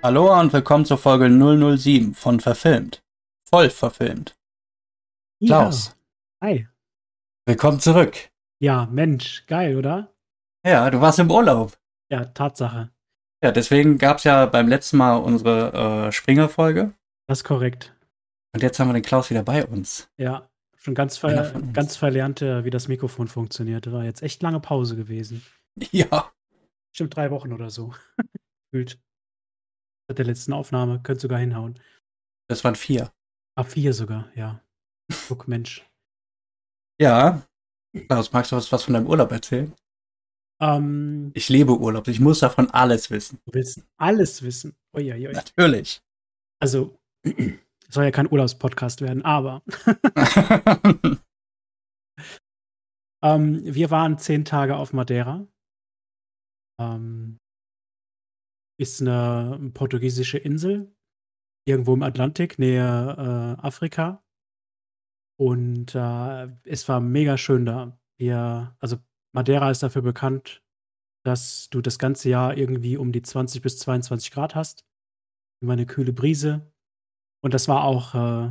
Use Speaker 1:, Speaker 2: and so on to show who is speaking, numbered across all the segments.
Speaker 1: Hallo und willkommen zur Folge 007 von Verfilmt. Voll verfilmt. Klaus.
Speaker 2: Ja. Hi.
Speaker 1: Willkommen zurück.
Speaker 2: Ja, Mensch, geil, oder?
Speaker 1: Ja, du warst im Urlaub.
Speaker 2: Ja, Tatsache.
Speaker 1: Ja, deswegen gab es ja beim letzten Mal unsere äh, Springer-Folge.
Speaker 2: Das ist korrekt.
Speaker 1: Und jetzt haben wir den Klaus wieder bei uns.
Speaker 2: Ja, schon ganz, ver ganz verlernt, wie das Mikrofon funktioniert. War jetzt echt lange Pause gewesen.
Speaker 1: Ja.
Speaker 2: Bestimmt drei Wochen oder so. Gefühlt. Der letzten Aufnahme. Könnte sogar hinhauen.
Speaker 1: Das waren vier.
Speaker 2: Ah, vier sogar, ja. Guck, Mensch.
Speaker 1: Ja. Klaus, magst du was, was von deinem Urlaub erzählen?
Speaker 2: Ähm,
Speaker 1: ich liebe Urlaub. Ich muss davon alles wissen.
Speaker 2: Du willst alles wissen. Uiuiui.
Speaker 1: Natürlich.
Speaker 2: Also, soll ja kein Urlaubspodcast werden, aber. ähm, wir waren zehn Tage auf Madeira. Ähm, ist eine portugiesische Insel, irgendwo im Atlantik, nähe äh, Afrika. Und äh, es war mega schön da. Wir, also Madeira ist dafür bekannt, dass du das ganze Jahr irgendwie um die 20 bis 22 Grad hast. Immer eine kühle Brise. Und das war auch äh,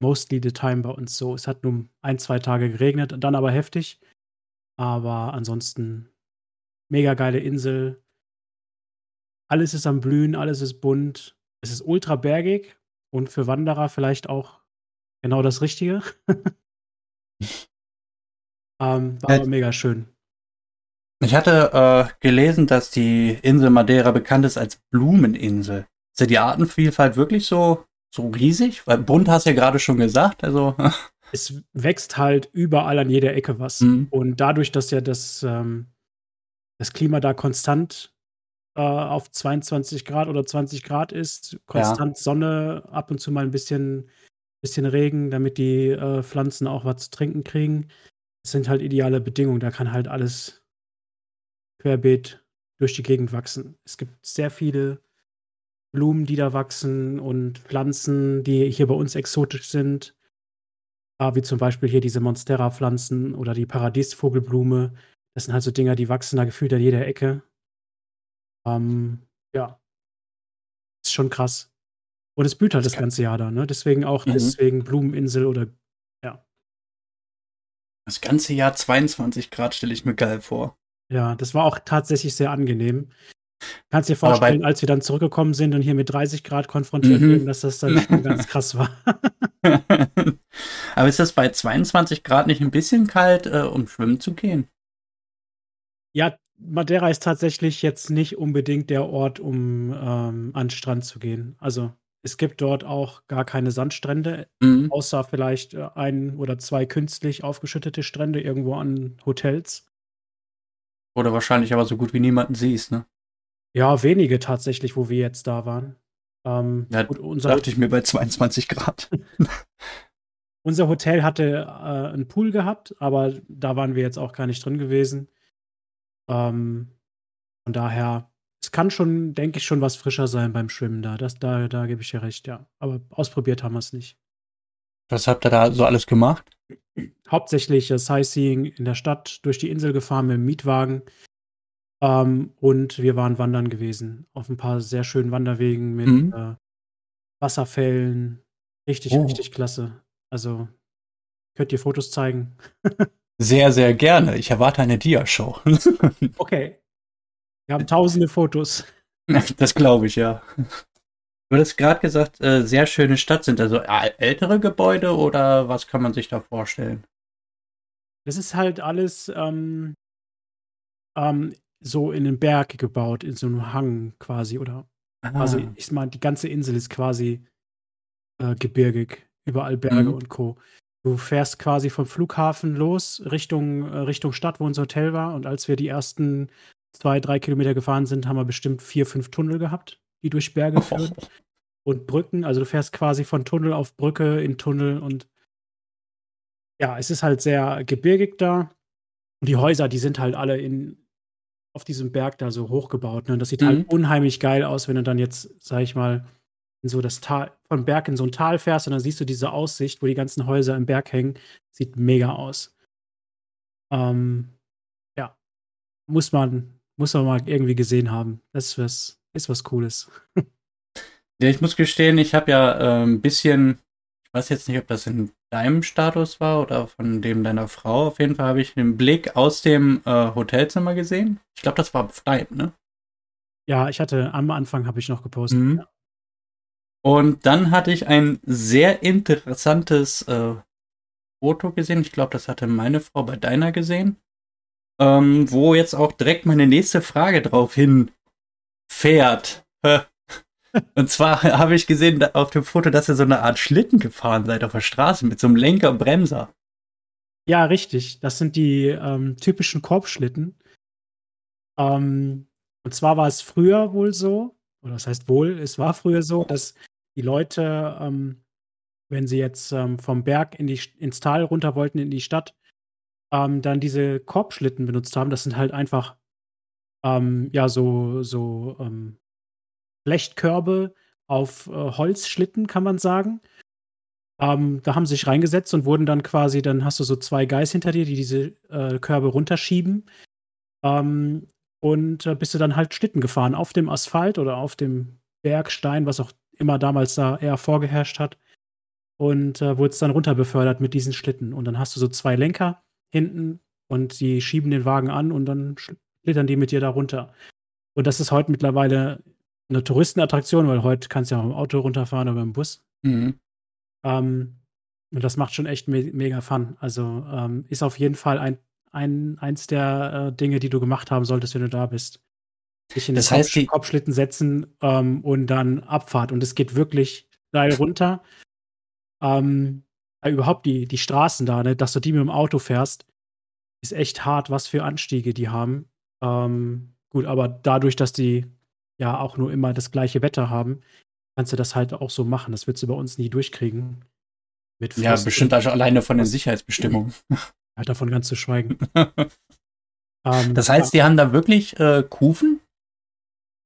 Speaker 2: mostly the time bei uns so. Es hat nur ein, zwei Tage geregnet, dann aber heftig. Aber ansonsten mega geile Insel. Alles ist am Blühen, alles ist bunt. Es ist ultra bergig und für Wanderer vielleicht auch genau das Richtige. ähm, war aber mega schön.
Speaker 1: Ich hatte äh, gelesen, dass die Insel Madeira bekannt ist als Blumeninsel. Ist ja die Artenvielfalt wirklich so, so riesig? Weil bunt hast du ja gerade schon gesagt. Also.
Speaker 2: Es wächst halt überall an jeder Ecke was. Mhm. Und dadurch, dass ja das, ähm, das Klima da konstant äh, auf 22 Grad oder 20 Grad ist, konstant ja. Sonne, ab und zu mal ein bisschen, bisschen Regen, damit die äh, Pflanzen auch was zu trinken kriegen. Das sind halt ideale Bedingungen. Da kann halt alles querbeet durch die Gegend wachsen. Es gibt sehr viele Blumen, die da wachsen und Pflanzen, die hier bei uns exotisch sind. Ah, wie zum Beispiel hier diese Monstera-Pflanzen oder die Paradiesvogelblume. Das sind halt so Dinger, die wachsen da gefühlt an jeder Ecke. Ähm, ja. Ist schon krass. Und es blüht halt das, das ganze Jahr da, ne? Deswegen auch, mhm. deswegen Blumeninsel oder ja.
Speaker 1: Das ganze Jahr 22 Grad stelle ich mir geil vor.
Speaker 2: Ja, das war auch tatsächlich sehr angenehm. Kannst dir vorstellen, als wir dann zurückgekommen sind und hier mit 30 Grad konfrontiert mhm. wurden, dass das dann schon ganz krass war.
Speaker 1: Aber ist das bei 22 Grad nicht ein bisschen kalt, äh, um schwimmen zu gehen?
Speaker 2: Ja, Madeira ist tatsächlich jetzt nicht unbedingt der Ort, um ähm, an den Strand zu gehen. Also es gibt dort auch gar keine Sandstrände, mhm. außer vielleicht äh, ein oder zwei künstlich aufgeschüttete Strände irgendwo an Hotels.
Speaker 1: Oder wahrscheinlich aber so gut wie niemanden siehst, ne?
Speaker 2: Ja, wenige tatsächlich, wo wir jetzt da waren. Ähm,
Speaker 1: ja, gut, unser dachte ich mir bei 22 Grad.
Speaker 2: unser Hotel hatte äh, einen Pool gehabt, aber da waren wir jetzt auch gar nicht drin gewesen. Ähm, von daher, es kann schon, denke ich, schon was frischer sein beim Schwimmen da. Das, da, da gebe ich dir recht, ja. Aber ausprobiert haben wir es nicht.
Speaker 1: Was habt ihr da so alles gemacht?
Speaker 2: Hauptsächlich das Sightseeing in der Stadt, durch die Insel gefahren mit dem Mietwagen. Ähm, und wir waren wandern gewesen. Auf ein paar sehr schönen Wanderwegen mit mhm. äh, Wasserfällen. Richtig, oh. richtig klasse. Also, könnt ihr Fotos zeigen?
Speaker 1: sehr, sehr gerne. Ich erwarte eine Dia-Show.
Speaker 2: okay. Wir haben tausende Fotos.
Speaker 1: Das glaube ich, ja. Du hattest gerade gesagt, äh, sehr schöne Stadt. Sind also ältere Gebäude oder was kann man sich da vorstellen?
Speaker 2: Das ist halt alles ähm, ähm, so in den Berg gebaut, in so einem Hang quasi. Oder ah. quasi, ich meine, die ganze Insel ist quasi äh, gebirgig. Überall Berge mhm. und Co. Du fährst quasi vom Flughafen los Richtung, äh, Richtung Stadt, wo unser Hotel war. Und als wir die ersten zwei, drei Kilometer gefahren sind, haben wir bestimmt vier, fünf Tunnel gehabt die durch Berge oh. führen. Und Brücken, also du fährst quasi von Tunnel auf Brücke in Tunnel und ja, es ist halt sehr gebirgig da. Und die Häuser, die sind halt alle in, auf diesem Berg da so hochgebaut. Ne? Und das sieht halt mhm. halt unheimlich geil aus, wenn du dann jetzt, sag ich mal, in so das Tal, von Berg in so ein Tal fährst und dann siehst du diese Aussicht, wo die ganzen Häuser im Berg hängen. Sieht mega aus. Ähm, ja, muss man, muss man mal irgendwie gesehen haben. Das ist was, ist was Cooles.
Speaker 1: Ja, ich muss gestehen, ich habe ja äh, ein bisschen, ich weiß jetzt nicht, ob das in deinem Status war oder von dem deiner Frau. Auf jeden Fall habe ich einen Blick aus dem äh, Hotelzimmer gesehen. Ich glaube, das war auf deinem, ne?
Speaker 2: Ja, ich hatte am Anfang habe ich noch gepostet.
Speaker 1: Mhm.
Speaker 2: Ja.
Speaker 1: Und dann hatte ich ein sehr interessantes äh, Foto gesehen. Ich glaube, das hatte meine Frau bei deiner gesehen. Ähm, wo jetzt auch direkt meine nächste Frage drauf hinfährt. Und zwar habe ich gesehen auf dem Foto, dass ihr so eine Art Schlitten gefahren seid auf der Straße mit so einem Lenker und Bremser.
Speaker 2: Ja, richtig. Das sind die ähm, typischen Korbschlitten. Ähm, und zwar war es früher wohl so, oder das heißt wohl, es war früher so, dass die Leute, ähm, wenn sie jetzt ähm, vom Berg in die, ins Tal runter wollten, in die Stadt, ähm, dann diese Korbschlitten benutzt haben. Das sind halt einfach ähm, ja so, so ähm, Blechkörbe auf äh, Holzschlitten, kann man sagen. Ähm, da haben sie sich reingesetzt und wurden dann quasi, dann hast du so zwei Guys hinter dir, die diese äh, Körbe runterschieben. Ähm, und äh, bist du dann halt Schlitten gefahren auf dem Asphalt oder auf dem Bergstein, was auch immer damals da eher vorgeherrscht hat. Und äh, wurde es dann runter befördert mit diesen Schlitten. Und dann hast du so zwei Lenker hinten und die schieben den Wagen an und dann schlittern die mit dir da runter. Und das ist heute mittlerweile eine Touristenattraktion, weil heute kannst du ja auch im Auto runterfahren oder im Bus.
Speaker 1: Mhm.
Speaker 2: Ähm, und das macht schon echt me mega Fun. Also ähm, ist auf jeden Fall ein, ein, eins der äh, Dinge, die du gemacht haben solltest, wenn du da bist. Dich in den
Speaker 1: Das heißt,
Speaker 2: Kopf,
Speaker 1: die-
Speaker 2: Kopfschlitten setzen ähm, und dann Abfahrt. Und es geht wirklich steil runter. Ähm, überhaupt die, die Straßen da, ne, dass du die mit dem Auto fährst, ist echt hart, was für Anstiege die haben. Ähm, gut, aber dadurch, dass die ja auch nur immer das gleiche Wetter haben, kannst du das halt auch so machen. Das würdest du bei uns nie durchkriegen. Mit
Speaker 1: Ja, bestimmt also alleine von den Sicherheitsbestimmungen.
Speaker 2: Halt davon ganz zu schweigen. Ähm,
Speaker 1: Das heißt, die haben da wirklich äh, Kufen?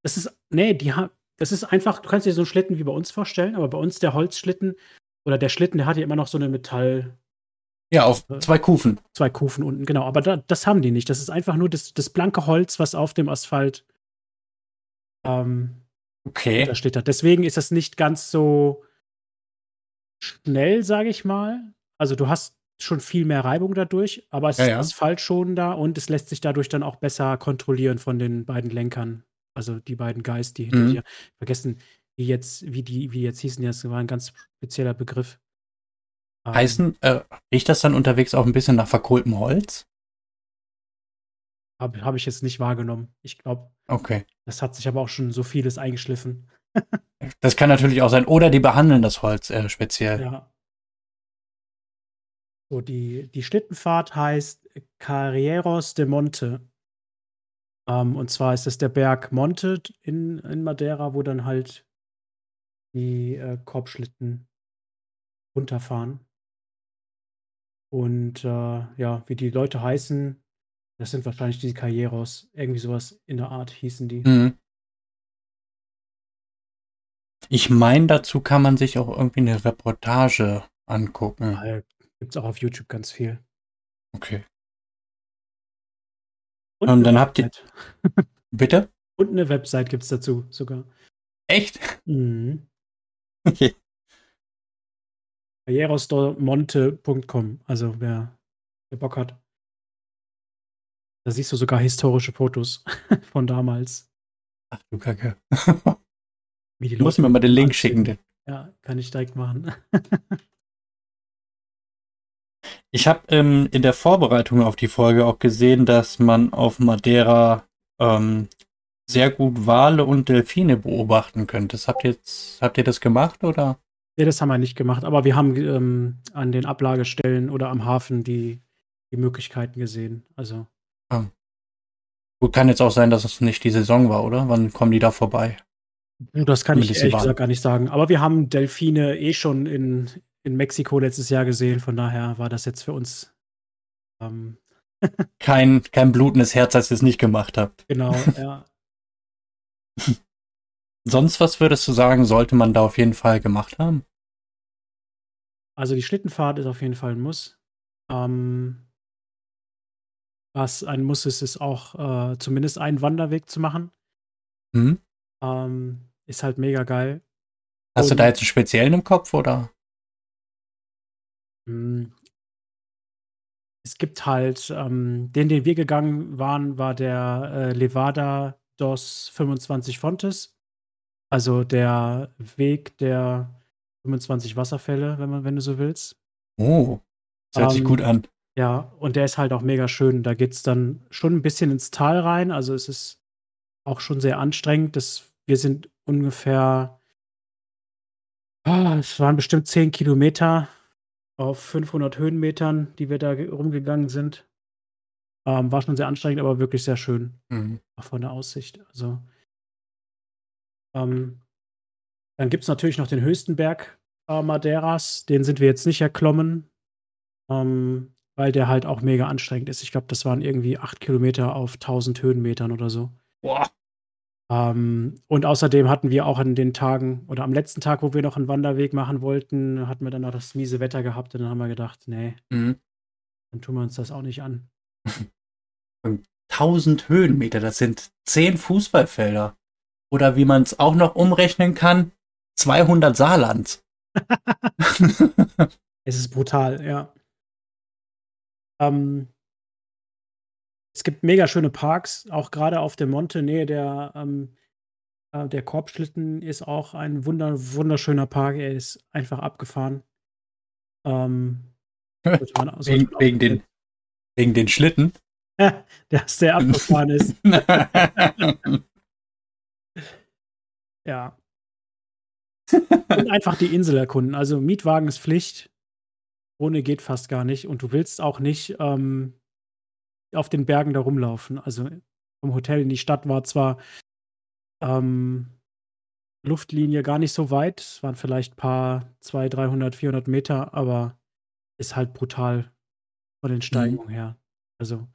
Speaker 2: Das ist, nee, die haben, das ist einfach, du kannst dir so einen Schlitten wie bei uns vorstellen, aber bei uns der Holzschlitten oder der Schlitten, der hat ja immer noch so eine Metall,
Speaker 1: Ja, auf zwei Kufen.
Speaker 2: zwei Kufen unten, genau. Aber da, das haben die nicht. Das ist einfach nur das, das blanke Holz, was auf dem Asphalt ähm,
Speaker 1: Okay.
Speaker 2: da steht. hat. Deswegen ist das nicht ganz so schnell, sage ich mal. Also du hast schon viel mehr Reibung dadurch, aber es
Speaker 1: Ja,
Speaker 2: ist
Speaker 1: ja.
Speaker 2: asphaltschonender und es lässt sich dadurch dann auch besser kontrollieren von den beiden Lenkern. Also die beiden Guys, die hinter
Speaker 1: Mhm.
Speaker 2: dir. Vergessen, wie jetzt, wie die, wie jetzt hießen, das war ein ganz spezieller Begriff. Ähm,
Speaker 1: Heißen, äh, riecht das dann unterwegs auch ein bisschen nach verkohltem Holz?
Speaker 2: Habe hab ich jetzt nicht wahrgenommen. Ich glaube,
Speaker 1: Okay.
Speaker 2: das hat sich aber auch schon so vieles eingeschliffen.
Speaker 1: Das kann natürlich auch sein. Oder die behandeln das Holz äh, speziell.
Speaker 2: Ja. So, die, die Schlittenfahrt heißt Carreros de Monte. Ähm, und zwar ist es der Berg Monte in, in Madeira, wo dann halt die äh, Korbschlitten runterfahren. Und äh, ja, wie die Leute heißen, das sind wahrscheinlich die Carreros. Irgendwie sowas in der Art hießen die.
Speaker 1: Mhm. Ich meine, dazu kann man sich auch irgendwie eine Reportage angucken.
Speaker 2: Ja, Gibt es auch auf YouTube ganz viel.
Speaker 1: Okay.
Speaker 2: Und, eine
Speaker 1: dann habt ihr-. Bitte?
Speaker 2: Und eine Website gibt es dazu sogar.
Speaker 1: Echt?
Speaker 2: Mhm.
Speaker 1: Okay.
Speaker 2: Carrerosmonte.com. Also wer, wer Bock hat. Da siehst du sogar historische Fotos von damals.
Speaker 1: Ach du Kacke.
Speaker 2: Wie die
Speaker 1: Du musst mir mal den Link schicken.
Speaker 2: Ja, kann ich direkt machen.
Speaker 1: Ich habe ähm, in der Vorbereitung auf die Folge auch gesehen, dass man auf Madeira ähm, sehr gut Wale und Delfine beobachten könnte. Das habt ihr jetzt, habt ihr das gemacht oder?
Speaker 2: Nee, das haben wir nicht gemacht, aber wir haben ähm, an den Ablagestellen oder am Hafen die, die Möglichkeiten gesehen. Also,
Speaker 1: Gut, kann jetzt auch sein, dass es nicht die Saison war, oder? Wann kommen die da vorbei?
Speaker 2: das kann ich
Speaker 1: Zumindest
Speaker 2: ehrlich gesagt gar nicht sagen. Aber wir haben Delfine eh schon in, in Mexiko letztes Jahr gesehen. Von daher war das jetzt für uns ähm,
Speaker 1: Kein, kein blutendes Herz, als ihr es nicht gemacht habt.
Speaker 2: genau, ja.
Speaker 1: Sonst was würdest du sagen, sollte man da auf jeden Fall gemacht haben?
Speaker 2: Also die Schlittenfahrt ist auf jeden Fall ein Muss. Ähm, was ein Muss ist, ist auch äh, zumindest einen Wanderweg zu machen.
Speaker 1: Hm?
Speaker 2: Ähm, ist halt mega geil.
Speaker 1: Hast du da jetzt einen speziellen im Kopf oder?
Speaker 2: Hm. Es gibt halt, ähm, den, den wir gegangen waren, war der äh, Levada DOS 25 Fontes. Also der Weg der 25 Wasserfälle, wenn man, wenn du so willst.
Speaker 1: Oh, das hört sich gut
Speaker 2: Ähm,
Speaker 1: an.
Speaker 2: ja, und der ist halt auch mega schön. Da geht es dann schon ein bisschen ins Tal rein. Also es ist auch schon sehr anstrengend. Das, wir sind ungefähr, ah, es waren bestimmt 10 Kilometer auf 500 Höhenmetern, die wir da ge- rumgegangen sind. Ähm, war schon sehr anstrengend, aber wirklich sehr schön.
Speaker 1: Mhm.
Speaker 2: Auch von der Aussicht. Also, ähm, dann gibt es natürlich noch den höchsten Berg äh, Madeiras. Den sind wir jetzt nicht erklommen, ähm, weil der halt auch mega anstrengend ist. Ich glaube, das waren irgendwie 8 Kilometer auf 1000 Höhenmetern oder so.
Speaker 1: Boah.
Speaker 2: Ähm, und außerdem hatten wir auch an den Tagen oder am letzten Tag, wo wir noch einen Wanderweg machen wollten, hatten wir dann noch das miese Wetter gehabt und dann haben wir gedacht, nee,
Speaker 1: Mhm.
Speaker 2: dann tun wir uns das auch nicht an.
Speaker 1: 1000 Höhenmeter, das sind 10 Fußballfelder. Oder wie man es auch noch umrechnen kann, 200 Saarlands.
Speaker 2: Es ist brutal, ja. Ähm, es gibt mega schöne Parks, auch gerade auf dem Monte, Nähe der, ähm, äh, der Korbschlitten ist auch ein wunder, wunderschöner Park. Er ist einfach abgefahren. Ähm, man,
Speaker 1: wegen, wegen, den, wegen den Schlitten.
Speaker 2: dass der abgefahren ist. Ja. Und einfach die Insel erkunden. Also Mietwagen ist Pflicht. Ohne geht fast gar nicht. Und du willst auch nicht ähm, auf den Bergen da rumlaufen. Also vom Hotel in die Stadt war zwar ähm, Luftlinie gar nicht so weit. Es waren vielleicht ein paar 200, 300, 400 Meter, aber ist halt brutal von den Steigungen her. Also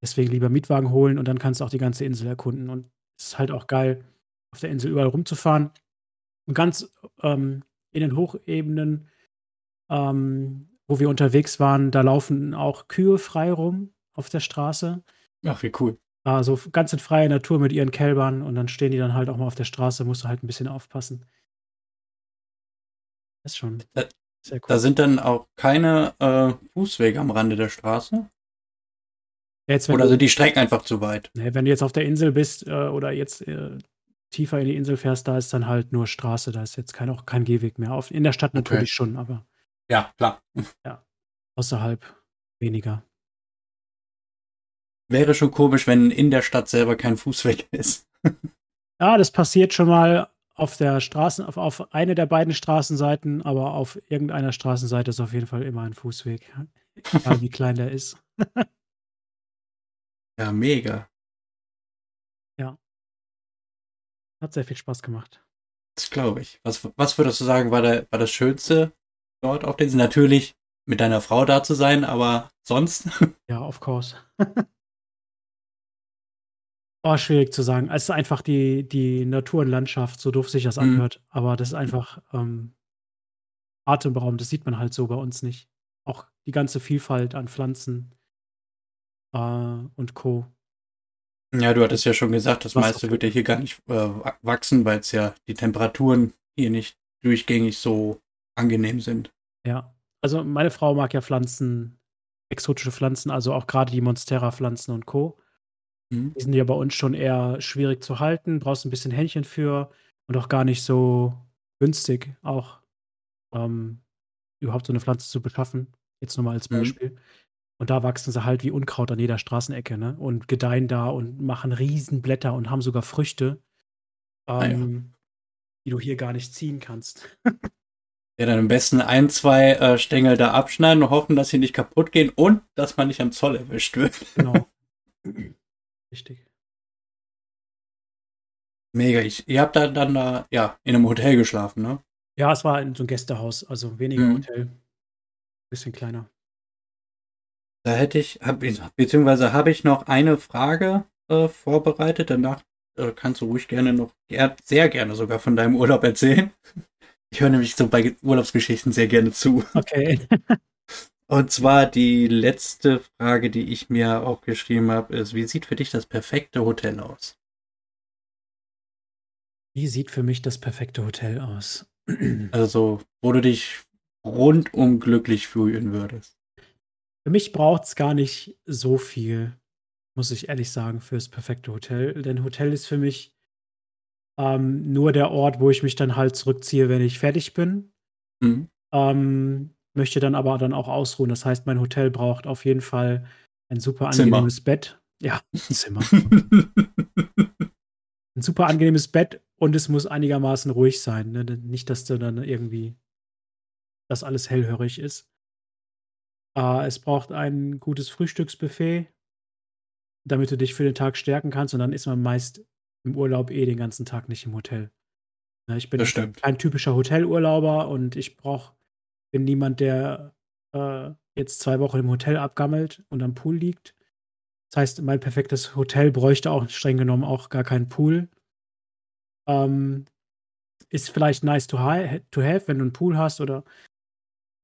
Speaker 2: deswegen lieber Mietwagen holen und dann kannst du auch die ganze Insel erkunden. Und es ist halt auch geil, auf der Insel überall rumzufahren. Und ganz ähm, in den Hochebenen, ähm, wo wir unterwegs waren, da laufen auch Kühe frei rum auf der Straße.
Speaker 1: Ach, wie cool.
Speaker 2: Also ganz in freier Natur mit ihren Kälbern und dann stehen die dann halt auch mal auf der Straße, musst du halt ein bisschen aufpassen. Das ist schon
Speaker 1: Da,
Speaker 2: sehr cool.
Speaker 1: da sind dann auch keine äh, Fußwege am Rande der Straße.
Speaker 2: Jetzt,
Speaker 1: Oder
Speaker 2: du,
Speaker 1: sind die Strecken einfach zu weit?
Speaker 2: ne, wenn du jetzt auf der Insel bist äh, oder jetzt äh, tiefer in die Insel fährst, da ist dann halt nur Straße, da ist jetzt kein, auch kein Gehweg mehr. Auf, in der Stadt
Speaker 1: Okay.
Speaker 2: natürlich schon, aber
Speaker 1: Ja, klar.
Speaker 2: außerhalb weniger.
Speaker 1: Wäre schon komisch, wenn in der Stadt selber kein Fußweg ist.
Speaker 2: Ja, das passiert schon mal auf der Straßen, auf, auf eine der beiden Straßenseiten, aber auf irgendeiner Straßenseite ist auf jeden Fall immer ein Fußweg. Egal wie klein der ist.
Speaker 1: Ja, mega.
Speaker 2: Hat sehr viel Spaß gemacht.
Speaker 1: Das glaube ich. Was, was würdest du sagen, war, der, war das Schönste dort auf Insel? Natürlich mit deiner Frau da zu sein, aber sonst?
Speaker 2: Ja, of course. Oh, schwierig zu sagen. Es ist einfach die, die Natur und Landschaft, so doof sich das
Speaker 1: Mhm.
Speaker 2: anhört. Aber das ist einfach ähm, atemberaubend. Das sieht man halt so bei uns nicht. Auch die ganze Vielfalt an Pflanzen äh, und Co.
Speaker 1: Ja, du hattest ja schon gesagt, das
Speaker 2: Was
Speaker 1: meiste wird ja hier gar nicht äh, wa- wachsen, weil es ja die Temperaturen hier nicht durchgängig so angenehm sind.
Speaker 2: Ja. Also meine Frau mag ja Pflanzen, exotische Pflanzen, also auch gerade die Monstera-Pflanzen und Co.
Speaker 1: Mhm.
Speaker 2: Die sind ja bei uns schon eher schwierig zu halten, brauchst ein bisschen Händchen für und auch gar nicht so günstig, auch ähm, überhaupt so eine Pflanze zu beschaffen. Jetzt nur mal als
Speaker 1: Mhm.
Speaker 2: Beispiel. Und da wachsen sie halt wie Unkraut an jeder Straßenecke, ne? Und gedeihen da und machen Riesenblätter und haben sogar Früchte,
Speaker 1: Ah ja.
Speaker 2: ähm, die du hier gar nicht ziehen kannst.
Speaker 1: Ja, dann am besten ein, zwei äh, Stängel da abschneiden und hoffen, dass sie nicht kaputt gehen und dass man nicht am Zoll erwischt wird.
Speaker 2: Genau. Richtig.
Speaker 1: Mega. Ich, ihr habt da dann da, ja, in einem Hotel geschlafen, ne?
Speaker 2: Ja, es war in so ein Gästehaus, also weniger
Speaker 1: Mhm.
Speaker 2: Hotel. Bisschen kleiner.
Speaker 1: Da hätte ich, hab, beziehungsweise habe ich noch eine Frage äh, vorbereitet. Danach äh, kannst du ruhig gerne noch, sehr gerne sogar von deinem Urlaub erzählen. Ich höre nämlich so bei Urlaubsgeschichten sehr gerne zu.
Speaker 2: Okay.
Speaker 1: Und zwar die letzte Frage, die ich mir auch geschrieben habe, ist, wie sieht für dich das perfekte Hotel aus?
Speaker 2: Wie sieht für mich das perfekte Hotel aus?
Speaker 1: Also, wo du dich rundum glücklich fühlen würdest.
Speaker 2: Für mich braucht es gar nicht so viel, muss ich ehrlich sagen, fürs perfekte Hotel. Denn Hotel ist für mich ähm, nur der Ort, wo ich mich dann halt zurückziehe, wenn ich fertig bin. Mhm. Ähm, möchte dann aber dann auch ausruhen. Das heißt, mein Hotel braucht auf jeden Fall ein super angenehmes Zimmer. Bett. Ja, Zimmer. ein super angenehmes Bett und es muss einigermaßen ruhig sein. Ne? Nicht, dass du dann irgendwie das alles hellhörig ist. Äh, es braucht ein gutes Frühstücksbuffet, damit du dich für den Tag stärken kannst. Und dann ist man meist im Urlaub eh den ganzen Tag nicht im Hotel. Ne, ich bin kein typischer Hotelurlauber und ich brauche, bin niemand, der äh, jetzt zwei Wochen im Hotel abgammelt und am Pool liegt. Das heißt, mein perfektes Hotel bräuchte auch streng genommen auch gar keinen Pool. Ähm, ist vielleicht nice to, to have, wenn du einen Pool hast oder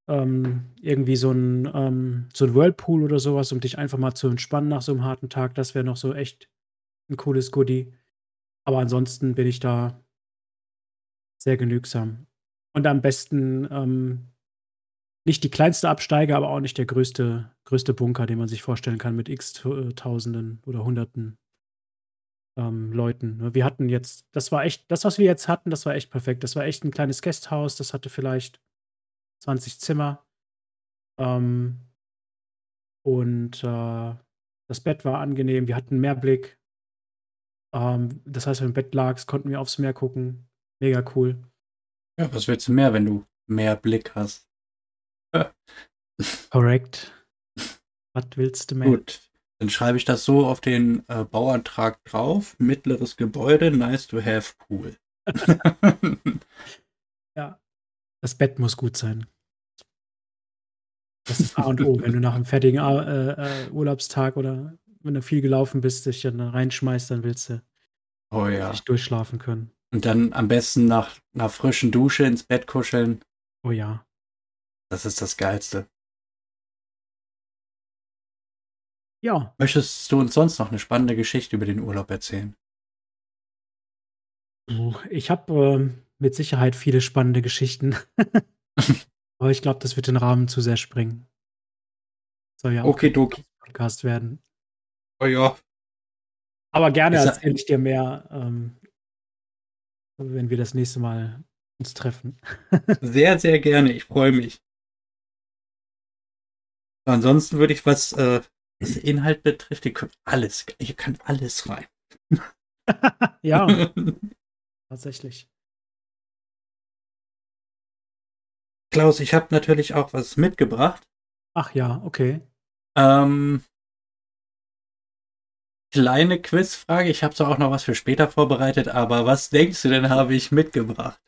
Speaker 2: ähm, irgendwie so ein, ähm, so ein Whirlpool oder sowas, um dich einfach mal zu entspannen nach so einem harten Tag. Das wäre noch so echt ein cooles Goodie. Aber ansonsten bin ich da sehr genügsam. Und am besten ähm, nicht die kleinste Absteige, aber auch nicht der größte, größte Bunker, den man sich vorstellen kann mit x äh, Tausenden oder Hunderten ähm, Leuten. Ne? Wir hatten jetzt, das war echt, das, was wir jetzt hatten, das war echt perfekt. Das war echt ein kleines Gasthaus, das hatte vielleicht 20 Zimmer. Ähm, und äh, das Bett war angenehm, wir hatten Meerblick. Ähm, das heißt, wenn du im Bett lagst, konnten wir aufs Meer gucken. Mega cool.
Speaker 1: Ja, was willst du mehr, wenn du mehr Blick hast?
Speaker 2: Korrekt. Was willst du mehr?
Speaker 1: Gut, dann schreibe ich das so auf den äh, Bauantrag drauf. Mittleres Gebäude, nice to have Pool.
Speaker 2: ja, das Bett muss gut sein. Das ist A und O. Wenn du nach einem fertigen äh, äh, Urlaubstag oder wenn du viel gelaufen bist, dich dann reinschmeißt, dann willst du
Speaker 1: oh, ja.
Speaker 2: nicht durchschlafen können.
Speaker 1: Und dann am besten nach einer frischen Dusche ins Bett kuscheln.
Speaker 2: Oh ja.
Speaker 1: Das ist das Geilste.
Speaker 2: Ja.
Speaker 1: Möchtest du uns sonst noch eine spannende Geschichte über den Urlaub erzählen?
Speaker 2: Ich habe äh, mit Sicherheit viele spannende Geschichten. Aber ich glaube, das wird den Rahmen zu sehr springen. Soll ja auch
Speaker 1: okay, ein
Speaker 2: Podcast werden.
Speaker 1: Oh ja.
Speaker 2: Aber gerne erzähle ich dir mehr, ähm, wenn wir das nächste Mal uns treffen.
Speaker 1: sehr, sehr gerne. Ich freue mich. Ansonsten würde ich, was äh, das Inhalt betrifft, ihr könnt alles, ihr könnt alles rein.
Speaker 2: ja, tatsächlich.
Speaker 1: Klaus, ich habe natürlich auch was mitgebracht.
Speaker 2: Ach ja, okay.
Speaker 1: Ähm, kleine Quizfrage. Ich habe zwar auch noch was für später vorbereitet, aber was denkst du denn, habe ich mitgebracht?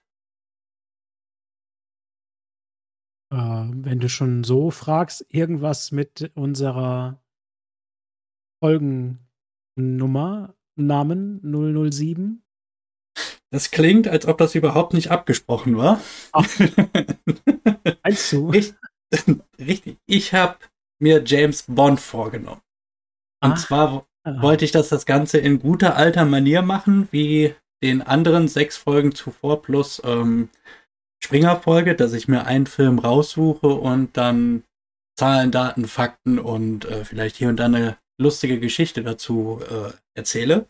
Speaker 2: Wenn du schon so fragst, irgendwas mit unserer Folgennummer, Namen 007?
Speaker 1: Das klingt, als ob das überhaupt nicht abgesprochen war. Ach.
Speaker 2: Meinst du?
Speaker 1: Ich, richtig. Ich habe mir James Bond vorgenommen. Und Ach. zwar wollte ich das das Ganze in guter alter Manier machen, wie den anderen sechs Folgen zuvor plus ähm, Springer-Folge, dass ich mir einen Film raussuche und dann Zahlen, Daten, Fakten und äh, vielleicht hier und da eine lustige Geschichte dazu äh, erzähle.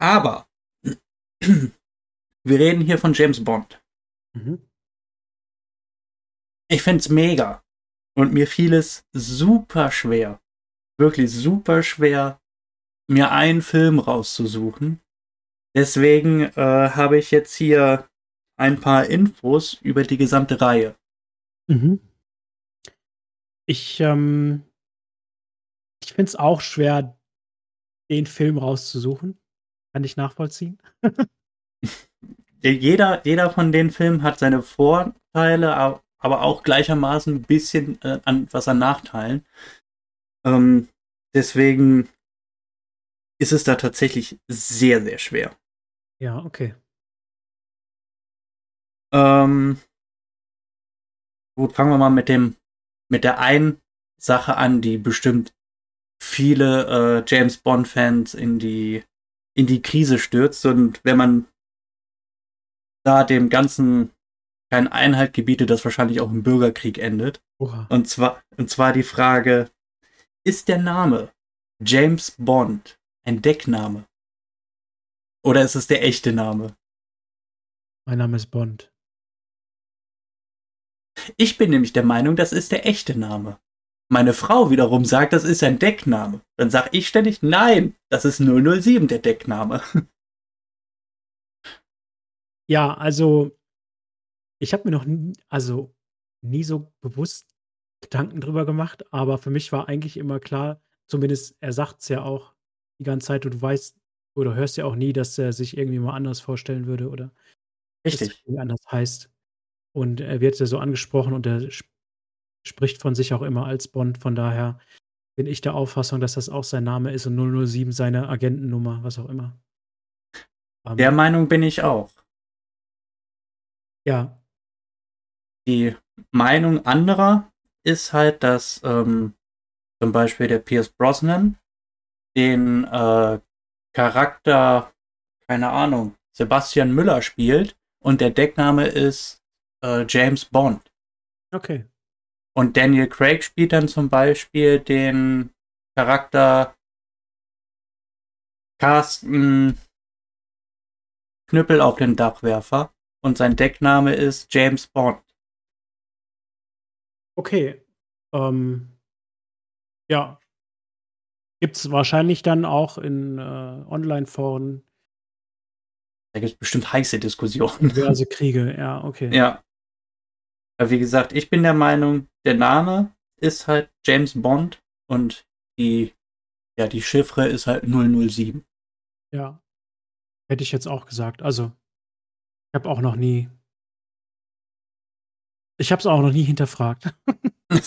Speaker 1: Aber wir reden hier von James Bond. Mhm. Ich finde es mega. Und mir fiel es super schwer, wirklich super schwer, mir einen Film rauszusuchen. Deswegen äh, habe ich jetzt hier ein paar Infos über die gesamte Reihe.
Speaker 2: Mhm. Ich, ähm, ich finde es auch schwer, den Film rauszusuchen. Kann ich nachvollziehen.
Speaker 1: jeder, jeder von den Filmen hat seine Vorteile, aber auch gleichermaßen ein bisschen äh, an was an Nachteilen. Ähm, deswegen ist es da tatsächlich sehr, sehr schwer.
Speaker 2: Ja, okay.
Speaker 1: Ähm, gut, fangen wir mal mit dem, mit der einen Sache an, die bestimmt viele äh, James Bond-Fans in die, in die Krise stürzt. Und wenn man da dem Ganzen keinen Einhalt gebietet, das wahrscheinlich auch im Bürgerkrieg endet.
Speaker 2: Oha.
Speaker 1: Und zwar, und zwar die Frage, ist der Name James Bond ein Deckname? Oder ist es der echte Name?
Speaker 2: Mein Name ist Bond.
Speaker 1: Ich bin nämlich der Meinung, das ist der echte Name. Meine Frau wiederum sagt, das ist ein Deckname. Dann sag ich ständig, nein, das ist 007 der Deckname.
Speaker 2: Ja, also ich habe mir noch nie, also nie so bewusst Gedanken drüber gemacht, aber für mich war eigentlich immer klar, zumindest er sagt es ja auch die ganze Zeit, und du weißt oder hörst ja auch nie, dass er sich irgendwie mal anders vorstellen würde oder
Speaker 1: Richtig.
Speaker 2: irgendwie anders heißt. Und er wird ja so angesprochen und er sp spricht von sich auch immer als Bond. Von daher bin ich der Auffassung, dass das auch sein Name ist und 007 seine Agentennummer, was auch immer. Ähm,
Speaker 1: Der Meinung bin ich auch.
Speaker 2: ja,
Speaker 1: Die Meinung anderer ist halt, dass ähm, zum Beispiel der Pierce Brosnan den äh, Charakter, keine Ahnung, Sebastian Müller spielt und der Deckname ist äh, James Bond.
Speaker 2: okay.
Speaker 1: Und Daniel Craig spielt dann zum Beispiel den Charakter Carsten Knüppel auf den Dachwerfer und sein Deckname ist James Bond.
Speaker 2: Okay. Ähm, ja. Gibt es wahrscheinlich dann auch in äh, Online-Foren
Speaker 1: Da gibt es bestimmt heiße Diskussionen.
Speaker 2: diverse Kriege. Ja, okay.
Speaker 1: Ja. Aber wie gesagt, ich bin der Meinung, der Name ist halt James Bond und die, ja, die Chiffre ist halt 007.
Speaker 2: Ja. Hätte ich jetzt auch gesagt. Also, ich habe auch noch nie. Ich habe es auch noch nie hinterfragt.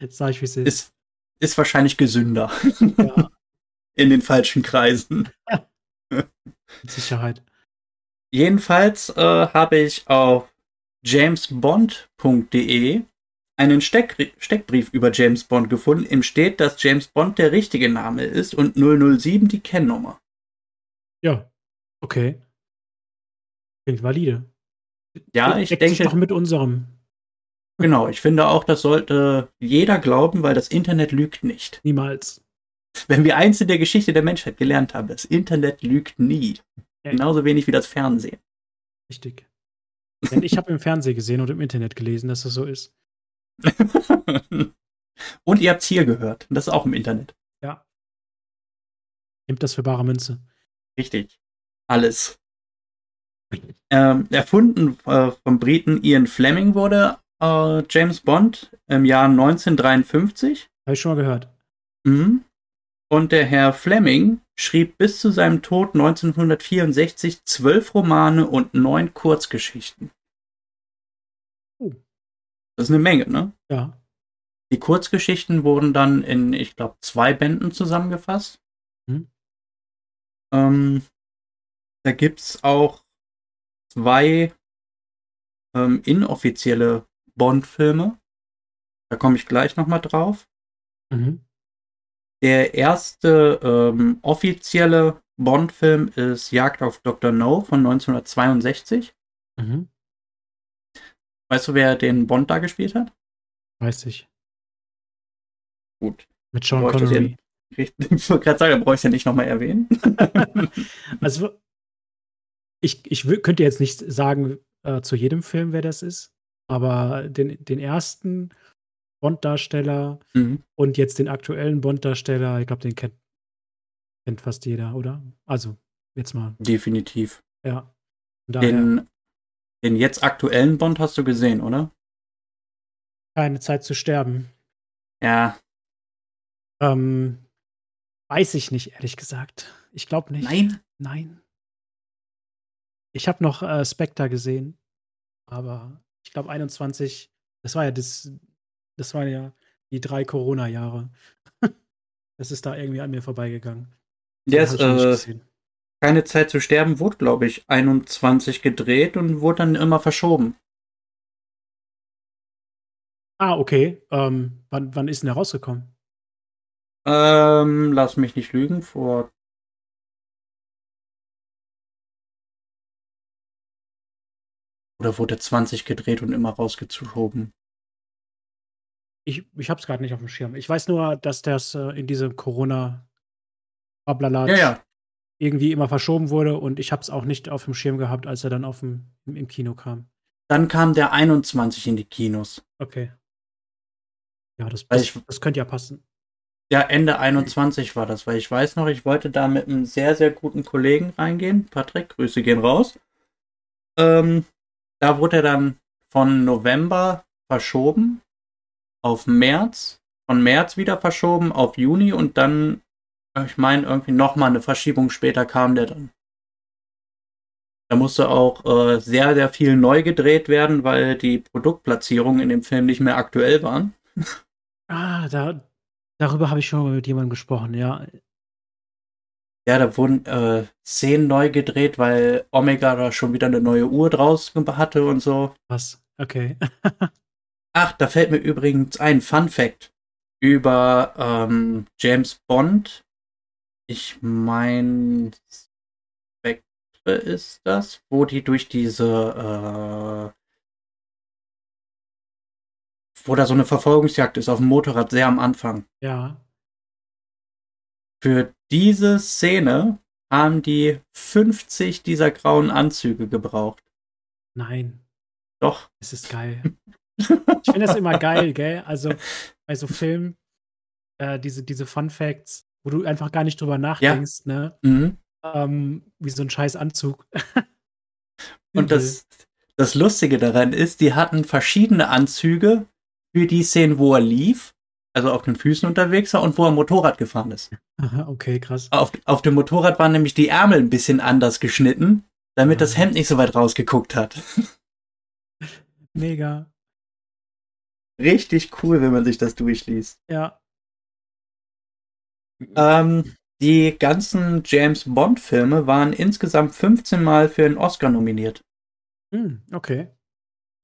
Speaker 2: Jetzt sage ich, wie es ist.
Speaker 1: ist, ist wahrscheinlich gesünder
Speaker 2: Ja,
Speaker 1: in den falschen Kreisen.
Speaker 2: mit Sicherheit.
Speaker 1: Jedenfalls äh, habe ich auf jamesbond.de einen Steck Steckbrief über James Bond gefunden, im steht, dass James Bond der richtige Name ist und 007 die Kennnummer.
Speaker 2: Ja, okay. Klingt valide.
Speaker 1: Ja, ich
Speaker 2: Deckt sich
Speaker 1: denke,
Speaker 2: doch mit unserem.
Speaker 1: genau, ich finde auch, das sollte jeder glauben, weil das Internet lügt nicht.
Speaker 2: Niemals.
Speaker 1: Wenn wir eins in der Geschichte der Menschheit gelernt haben, das Internet lügt nie.
Speaker 2: Ja.
Speaker 1: Genauso wenig wie das Fernsehen.
Speaker 2: Richtig. Denn ich habe im Fernsehen gesehen und im Internet gelesen, dass das so ist.
Speaker 1: und ihr habt hier gehört. Das ist auch im Internet.
Speaker 2: Ja. Nehmt das für bare Münze.
Speaker 1: Richtig. Alles. Ähm, erfunden äh, vom Briten Ian Fleming wurde äh, James Bond im Jahr 1953.
Speaker 2: Habe ich schon mal gehört.
Speaker 1: Mhm. Und der Herr Fleming schrieb bis zu seinem Tod 1964 zwölf Romane und neun Kurzgeschichten.
Speaker 2: Oh.
Speaker 1: Das ist eine Menge, ne?
Speaker 2: Ja.
Speaker 1: Die Kurzgeschichten wurden dann in, ich glaube, zwei Bänden zusammengefasst.
Speaker 2: Mhm.
Speaker 1: Ähm, da gibt es auch zwei ähm, inoffizielle Bond-Filme. Da komme ich gleich nochmal drauf.
Speaker 2: Mhm.
Speaker 1: Der erste ähm, offizielle Bond-Film ist Jagd auf Dr. No von 1962.
Speaker 2: Mhm.
Speaker 1: Weißt du, wer den Bond da gespielt hat?
Speaker 2: Weiß ich.
Speaker 1: Gut.
Speaker 2: Mit Sean
Speaker 1: ich
Speaker 2: Connery.
Speaker 1: Ich wollte gerade sagen, da brauche ich ja nicht nochmal erwähnen.
Speaker 2: Also, ich, ich könnte jetzt nicht sagen äh, zu jedem Film, wer das ist, aber den, den ersten Bond-Darsteller
Speaker 1: mhm.
Speaker 2: und jetzt den aktuellen Bond-Darsteller, ich glaube, den kennt, kennt fast jeder, oder? Also, jetzt mal,
Speaker 1: Definitiv.
Speaker 2: ja.
Speaker 1: Den, den jetzt aktuellen Bond hast du gesehen, oder?
Speaker 2: keine Zeit zu sterben.
Speaker 1: Ja.
Speaker 2: Ähm, weiß ich nicht, ehrlich gesagt. Ich glaube nicht.
Speaker 1: Nein?
Speaker 2: Nein. Ich habe noch äh, Spectre gesehen, aber ich glaube 21, das war ja das, das waren ja die drei Corona-Jahre. das ist da irgendwie an mir vorbeigegangen. Noch nicht
Speaker 1: äh, keine Zeit zu sterben, wurde, glaube ich, 21 gedreht und wurde dann immer verschoben.
Speaker 2: Ah, okay. Ähm, wann, wann ist denn der rausgekommen?
Speaker 1: Ähm, lass mich nicht lügen, vor Oder wurde 20 gedreht und immer rausgeschoben?
Speaker 2: Ich, ich habe es gerade nicht auf dem Schirm. Ich weiß nur, dass das äh, in diesem Corona Bablalatsch
Speaker 1: Ja, ja.
Speaker 2: irgendwie immer verschoben wurde und ich habe es auch nicht auf dem Schirm gehabt, als er dann auf dem, im, im Kino kam.
Speaker 1: Dann kam der 21 in die Kinos.
Speaker 2: Okay. Ja, das, das,
Speaker 1: ich-
Speaker 2: das könnte ja passen.
Speaker 1: Ja, Ende 21 war das, weil ich weiß noch, ich wollte da mit einem sehr, sehr guten Kollegen reingehen. Patrick, Grüße gehen raus. Ähm, da wurde er dann von November verschoben auf März, von März wieder verschoben auf Juni und dann, ich meine, irgendwie nochmal eine Verschiebung später kam der dann. Da musste auch äh, sehr, sehr viel neu gedreht werden, weil die Produktplatzierungen in dem Film nicht mehr aktuell waren.
Speaker 2: Ah, da, darüber habe ich schon mal mit jemandem gesprochen, ja.
Speaker 1: Ja, da wurden äh, Szenen neu gedreht, weil Omega da schon wieder eine neue Uhr draus hatte und so.
Speaker 2: Was? Okay.
Speaker 1: Ach, da fällt mir übrigens ein Fun Fact über ähm, James Bond. Ich meine, Spectre ist das, wo die durch diese, äh, wo da so eine Verfolgungsjagd ist auf dem Motorrad sehr am Anfang.
Speaker 2: Ja.
Speaker 1: Für diese Szene haben die 50 dieser grauen Anzüge gebraucht.
Speaker 2: Nein.
Speaker 1: Doch.
Speaker 2: Es ist geil. Ich finde das immer geil, gell? Also bei so Filmen, äh, diese, diese Fun Facts, wo du einfach gar nicht drüber nachdenkst, ne?
Speaker 1: Mhm.
Speaker 2: Ähm, wie so ein scheiß Anzug.
Speaker 1: Und das, das Lustige daran ist, die hatten verschiedene Anzüge für die Szenen, wo er lief, also auf den Füßen unterwegs war und wo er Motorrad gefahren ist.
Speaker 2: Aha, okay, krass.
Speaker 1: Auf, auf dem Motorrad waren nämlich die Ärmel ein bisschen anders geschnitten, damit das
Speaker 2: Ah.
Speaker 1: Hemd nicht so weit rausgeguckt hat.
Speaker 2: Mega.
Speaker 1: Richtig cool, wenn man sich das durchliest.
Speaker 2: Ja.
Speaker 1: Ähm, die ganzen James Bond-Filme waren insgesamt 15 Mal für einen Oscar nominiert.
Speaker 2: Hm, okay.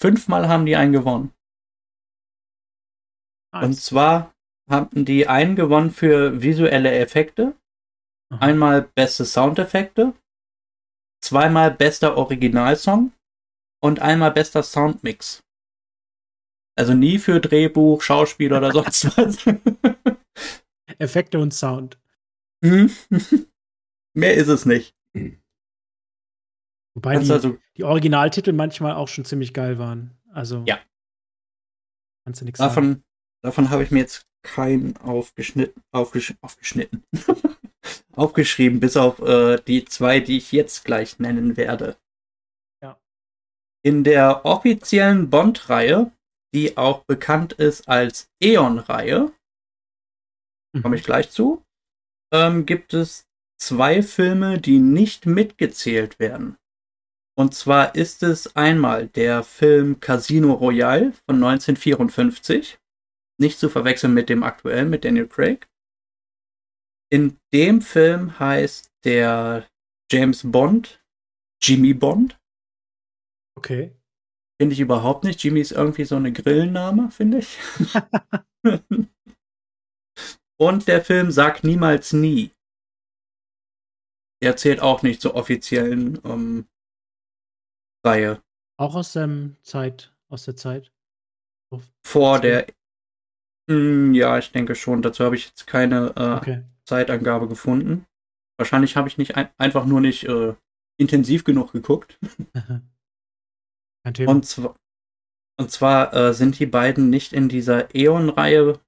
Speaker 1: Fünfmal haben die einen gewonnen. Und
Speaker 2: Nice.
Speaker 1: zwar haben die einen gewonnen für visuelle Effekte,
Speaker 2: Aha.
Speaker 1: einmal beste Soundeffekte, zweimal bester Originalsong und einmal bester Soundmix. Also nie für Drehbuch, Schauspiel oder sonst was.
Speaker 2: Effekte und Sound.
Speaker 1: Hm? Mehr ist es nicht.
Speaker 2: Wobei die,
Speaker 1: also,
Speaker 2: die Originaltitel manchmal auch schon ziemlich geil waren. Also.
Speaker 1: Ja.
Speaker 2: Kannst du nichts sagen.
Speaker 1: davon davon habe ich mir jetzt keinen aufgeschnitten, aufgesch, aufgeschnitten. aufgeschrieben, bis auf äh, die zwei, die ich jetzt gleich nennen werde.
Speaker 2: Ja.
Speaker 1: In der offiziellen Bond-Reihe, die auch bekannt ist als Eon-Reihe, komme ich gleich zu, ähm, gibt es zwei Filme, die nicht mitgezählt werden. Und zwar ist es einmal der Film Casino Royale von 1954, nicht zu verwechseln mit dem aktuellen, mit Daniel Craig. In dem Film heißt der James Bond Jimmy Bond.
Speaker 2: Okay.
Speaker 1: Finde ich überhaupt nicht. Jimmy ist irgendwie so eine Grillenname, finde ich. Und der Film Sag niemals nie. Der zählt auch nicht zur offiziellen ähm, Reihe.
Speaker 2: Auch aus der Zeit, aus der Zeit.
Speaker 1: Vor der. Hm, ja, ich denke schon. Dazu habe ich jetzt keine äh,
Speaker 2: Okay.
Speaker 1: Zeitangabe gefunden. Wahrscheinlich habe ich nicht ein einfach nur nicht äh, intensiv genug geguckt. Und zwar, und zwar äh, sind die beiden nicht in dieser Eon-Reihe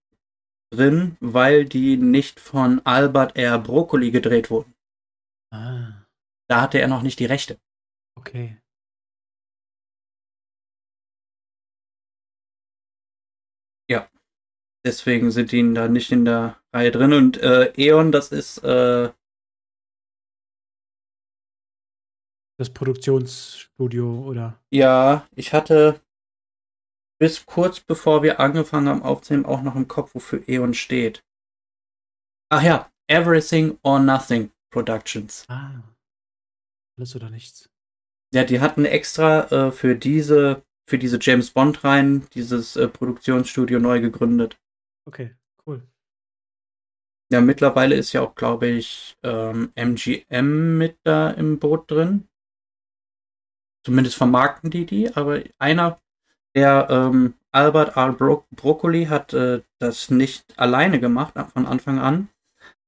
Speaker 1: drin, weil die nicht von Albert R. Broccoli gedreht wurden.
Speaker 2: ah,
Speaker 1: Da hatte er noch nicht die Rechte.
Speaker 2: okay.
Speaker 1: Deswegen sind die da nicht in der Reihe drin. Und äh, Eon, das ist äh,
Speaker 2: Das Produktionsstudio oder.
Speaker 1: ja, ich hatte bis kurz bevor wir angefangen haben aufzunehmen auch noch im Kopf, wofür Eon steht. Ach ja, Everything or Nothing Productions.
Speaker 2: Ah. Alles oder nichts.
Speaker 1: Ja, die hatten extra äh, für diese für diese James Bond Reihen dieses äh, Produktionsstudio neu gegründet.
Speaker 2: Okay, cool.
Speaker 1: Ja, mittlerweile ist ja auch, glaube ich, ähm, MGM mit da im Boot drin. Zumindest vermarkten die die, aber einer, der ähm, Albert R. Bro Broccoli hat äh, das nicht alleine gemacht von Anfang an,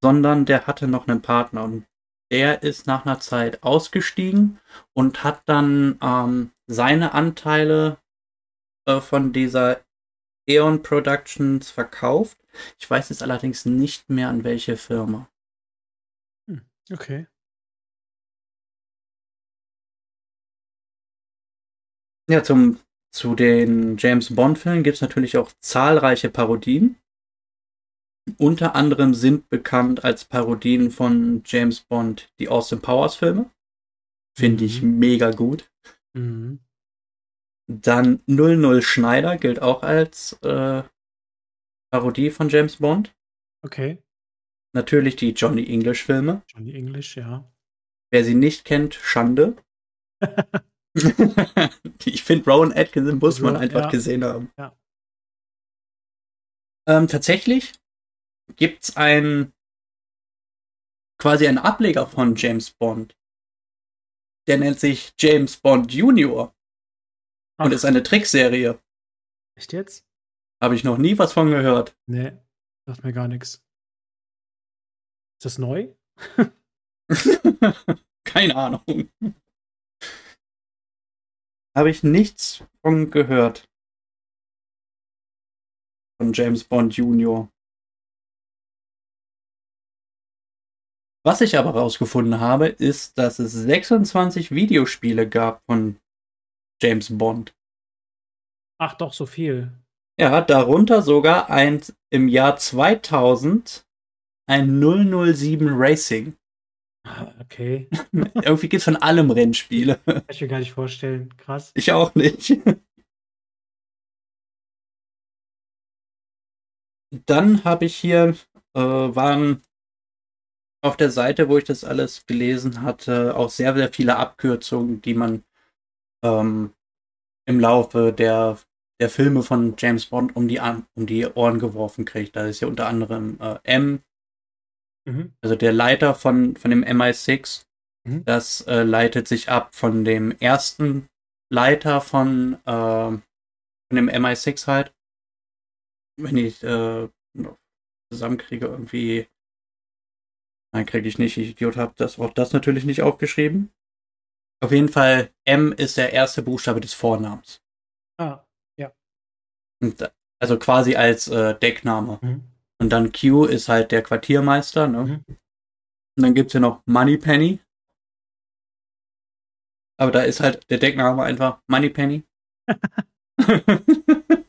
Speaker 1: sondern der hatte noch einen Partner und der ist nach einer Zeit ausgestiegen und hat dann ähm, seine Anteile äh, von dieser Eon Productions verkauft. Ich weiß jetzt allerdings nicht mehr an welche Firma.
Speaker 2: Hm, okay.
Speaker 1: Ja, zum, zu den James Bond-Filmen gibt es natürlich auch zahlreiche Parodien. Unter anderem sind bekannt als Parodien von James Bond die Austin Powers Filme. Finde ich mhm. mega gut. Mhm. Dann 00 Schneider gilt auch als äh, Parodie von James Bond.
Speaker 2: Okay.
Speaker 1: Natürlich die Johnny English Filme.
Speaker 2: Johnny English, ja.
Speaker 1: Wer sie nicht kennt, Schande. ich finde, Rowan Atkinson muss man einfach ja. gesehen haben. Ja. Ähm, tatsächlich gibt es ein quasi einen Ableger von James Bond. Der nennt sich James Bond Junior. Ach. Und ist eine Trickserie.
Speaker 2: Echt jetzt?
Speaker 1: Habe ich noch nie was von gehört.
Speaker 2: Nee, sagt mir gar nichts. Ist das neu?
Speaker 1: Keine Ahnung. Habe ich nichts von gehört. Von James Bond Junior. Was ich aber rausgefunden habe, ist, dass es 26 Videospiele gab von James Bond.
Speaker 2: Ach doch, so viel.
Speaker 1: Ja, darunter sogar ein im Jahr 2000 ein 007 Racing.
Speaker 2: Ah, okay.
Speaker 1: Irgendwie gibt es von allem Rennspiele.
Speaker 2: Kann ich mir gar nicht vorstellen. Krass.
Speaker 1: Ich auch nicht. Dann habe ich hier, äh, waren auf der Seite, wo ich das alles gelesen hatte, auch sehr, sehr viele Abkürzungen, die man ähm, im Laufe der, der Filme von James Bond um die, um die Ohren geworfen kriegt. Da ist ja unter anderem äh, M, mhm. also der Leiter von, von dem MI6. Mhm. Das äh, leitet sich ab von dem ersten Leiter von, äh, von dem MI6 halt. Wenn ich äh, zusammenkriege, irgendwie Nein, kriege ich nicht. Ich Idiot habe das auch das natürlich nicht aufgeschrieben. Auf jeden Fall, M ist der erste Buchstabe des Vornamens.
Speaker 2: Ah, ja.
Speaker 1: Und, also quasi als äh, Deckname. Mhm. Und dann Q ist halt der Quartiermeister. Ne? Mhm. Und dann gibt es ja noch Moneypenny. Aber da ist halt der Deckname einfach Moneypenny.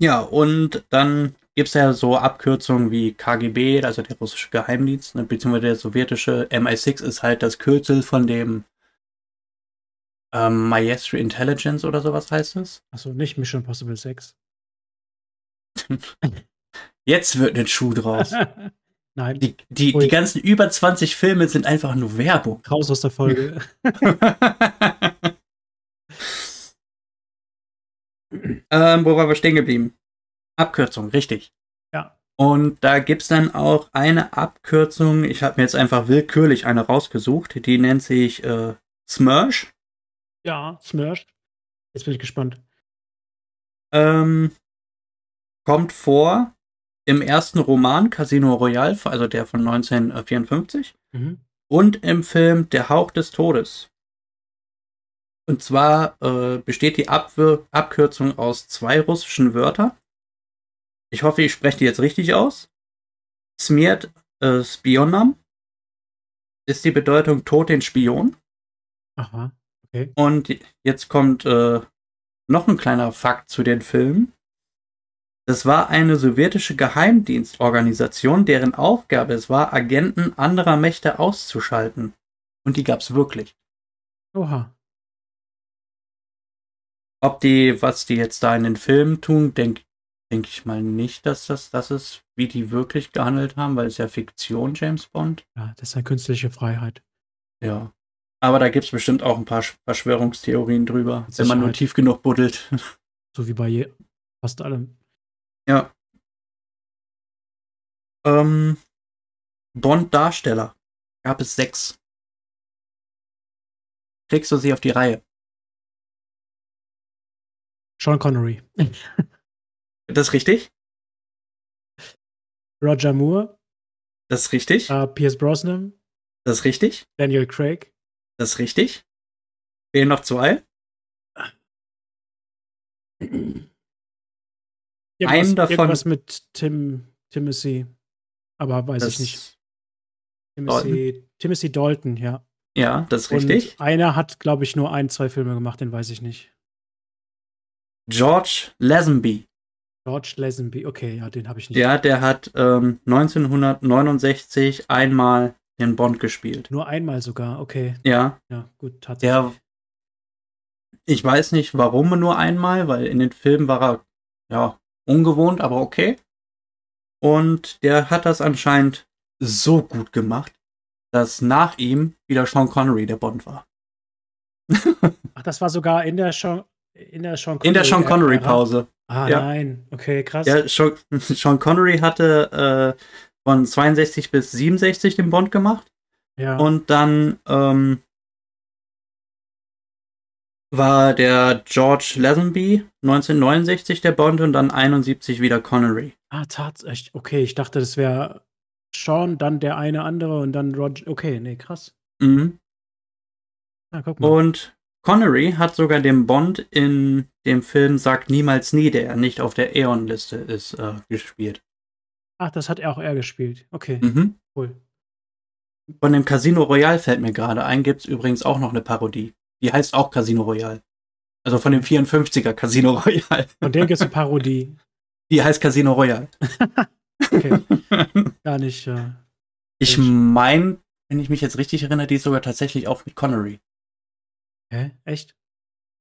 Speaker 1: ja, und dann gibt es ja so Abkürzungen wie KGB, also der russische Geheimdienst, ne, beziehungsweise der sowjetische MI6 ist halt das Kürzel von dem ähm, Maestro Intelligence oder sowas heißt es.
Speaker 2: Achso, nicht Mission Possible 6.
Speaker 1: Jetzt wird ein Schuh draus.
Speaker 2: Nein.
Speaker 1: Die, die, die ganzen über 20 Filme sind einfach nur Werbung.
Speaker 2: Raus aus der Folge.
Speaker 1: ähm, wo waren wir stehen geblieben? Abkürzung, richtig.
Speaker 2: Ja.
Speaker 1: Und da gibt es dann auch eine Abkürzung, ich habe mir jetzt einfach willkürlich eine rausgesucht, die nennt sich äh, Smersh.
Speaker 2: Ja, Smersh. Jetzt bin ich gespannt.
Speaker 1: Ähm, kommt vor im ersten Roman Casino Royale, also der von 1954, mhm. und im Film Der Hauch des Todes. Und zwar äh, besteht die Abwir Abkürzung aus zwei russischen Wörtern ich hoffe, ich spreche die jetzt richtig aus. Smiert äh, Spionam ist die Bedeutung Tod den Spion.
Speaker 2: Aha, okay.
Speaker 1: Und jetzt kommt äh, noch ein kleiner Fakt zu den Filmen. Es war eine sowjetische Geheimdienstorganisation, deren Aufgabe es war, Agenten anderer Mächte auszuschalten. Und die gab es wirklich.
Speaker 2: Oha.
Speaker 1: Ob die, was die jetzt da in den Filmen tun, denke denke ich mal nicht, dass das das ist, wie die wirklich gehandelt haben, weil es ja Fiktion, James Bond.
Speaker 2: Ja, das ist ja künstliche Freiheit.
Speaker 1: Ja. Aber da gibt es bestimmt auch ein paar Verschwörungstheorien drüber, wenn man nur tief genug buddelt.
Speaker 2: So wie bei fast allem.
Speaker 1: Ja. Ähm, Bond-Darsteller gab es sechs. kriegst du sie auf die Reihe?
Speaker 2: Sean Connery.
Speaker 1: Das ist richtig?
Speaker 2: Roger Moore.
Speaker 1: Das ist richtig?
Speaker 2: Uh, Pierce Brosnan.
Speaker 1: Das ist richtig?
Speaker 2: Daniel Craig.
Speaker 1: Das ist richtig? Fehlen noch zwei?
Speaker 2: Irgendwas,
Speaker 1: Einen davon-
Speaker 2: Irgendwas mit Tim, Timothy. Aber weiß ich nicht. Timothy, Timothy Dalton, ja.
Speaker 1: Ja, das ist
Speaker 2: Und
Speaker 1: richtig.
Speaker 2: einer hat, glaube ich, nur ein, zwei Filme gemacht, den weiß ich nicht.
Speaker 1: George Lazenby.
Speaker 2: George Lazenby, okay, ja, den habe ich nicht.
Speaker 1: Ja, der hat ähm, 1969 einmal den Bond gespielt.
Speaker 2: Nur einmal sogar, okay.
Speaker 1: Ja,
Speaker 2: Ja, gut, tatsächlich.
Speaker 1: der. Ich weiß nicht, warum nur einmal, weil in den Filmen war er ja ungewohnt, aber okay. Und der hat das anscheinend so gut gemacht, dass nach ihm wieder Sean Connery der Bond war.
Speaker 2: Ach, das war sogar in der Sean, in der Sean
Speaker 1: In der Sean
Speaker 2: Ära.
Speaker 1: Connery-Pause.
Speaker 2: Ah,
Speaker 1: Ja.
Speaker 2: nein. Okay, krass.
Speaker 1: Ja, Sean, Sean Connery hatte äh, von 62 bis 67 den Bond gemacht.
Speaker 2: Ja.
Speaker 1: Und dann ähm, war der George Lazenby 1969 der Bond und dann 71 wieder Connery.
Speaker 2: ah, tatsächlich. Okay, ich dachte, das wäre Sean, dann der eine andere und dann Roger. Okay, nee, krass.
Speaker 1: Mhm.
Speaker 2: Ah, guck mal.
Speaker 1: Und Connery hat sogar den Bond in dem Film Sagt niemals nie, der nicht auf der Aeon-Liste ist, äh, gespielt.
Speaker 2: Ach, das hat er auch er gespielt. Okay,
Speaker 1: Mhm.
Speaker 2: cool.
Speaker 1: Von dem Casino Royale fällt mir gerade ein, gibt es übrigens auch noch eine Parodie. Die heißt auch Casino Royale. Also von dem 54er Casino Royale.
Speaker 2: Von dem gibt es eine Parodie.
Speaker 1: Die heißt Casino Royale.
Speaker 2: Okay, gar nicht. Äh,
Speaker 1: Ich meine, wenn ich mich jetzt richtig erinnere, die ist sogar tatsächlich auch mit Connery.
Speaker 2: hä? Echt?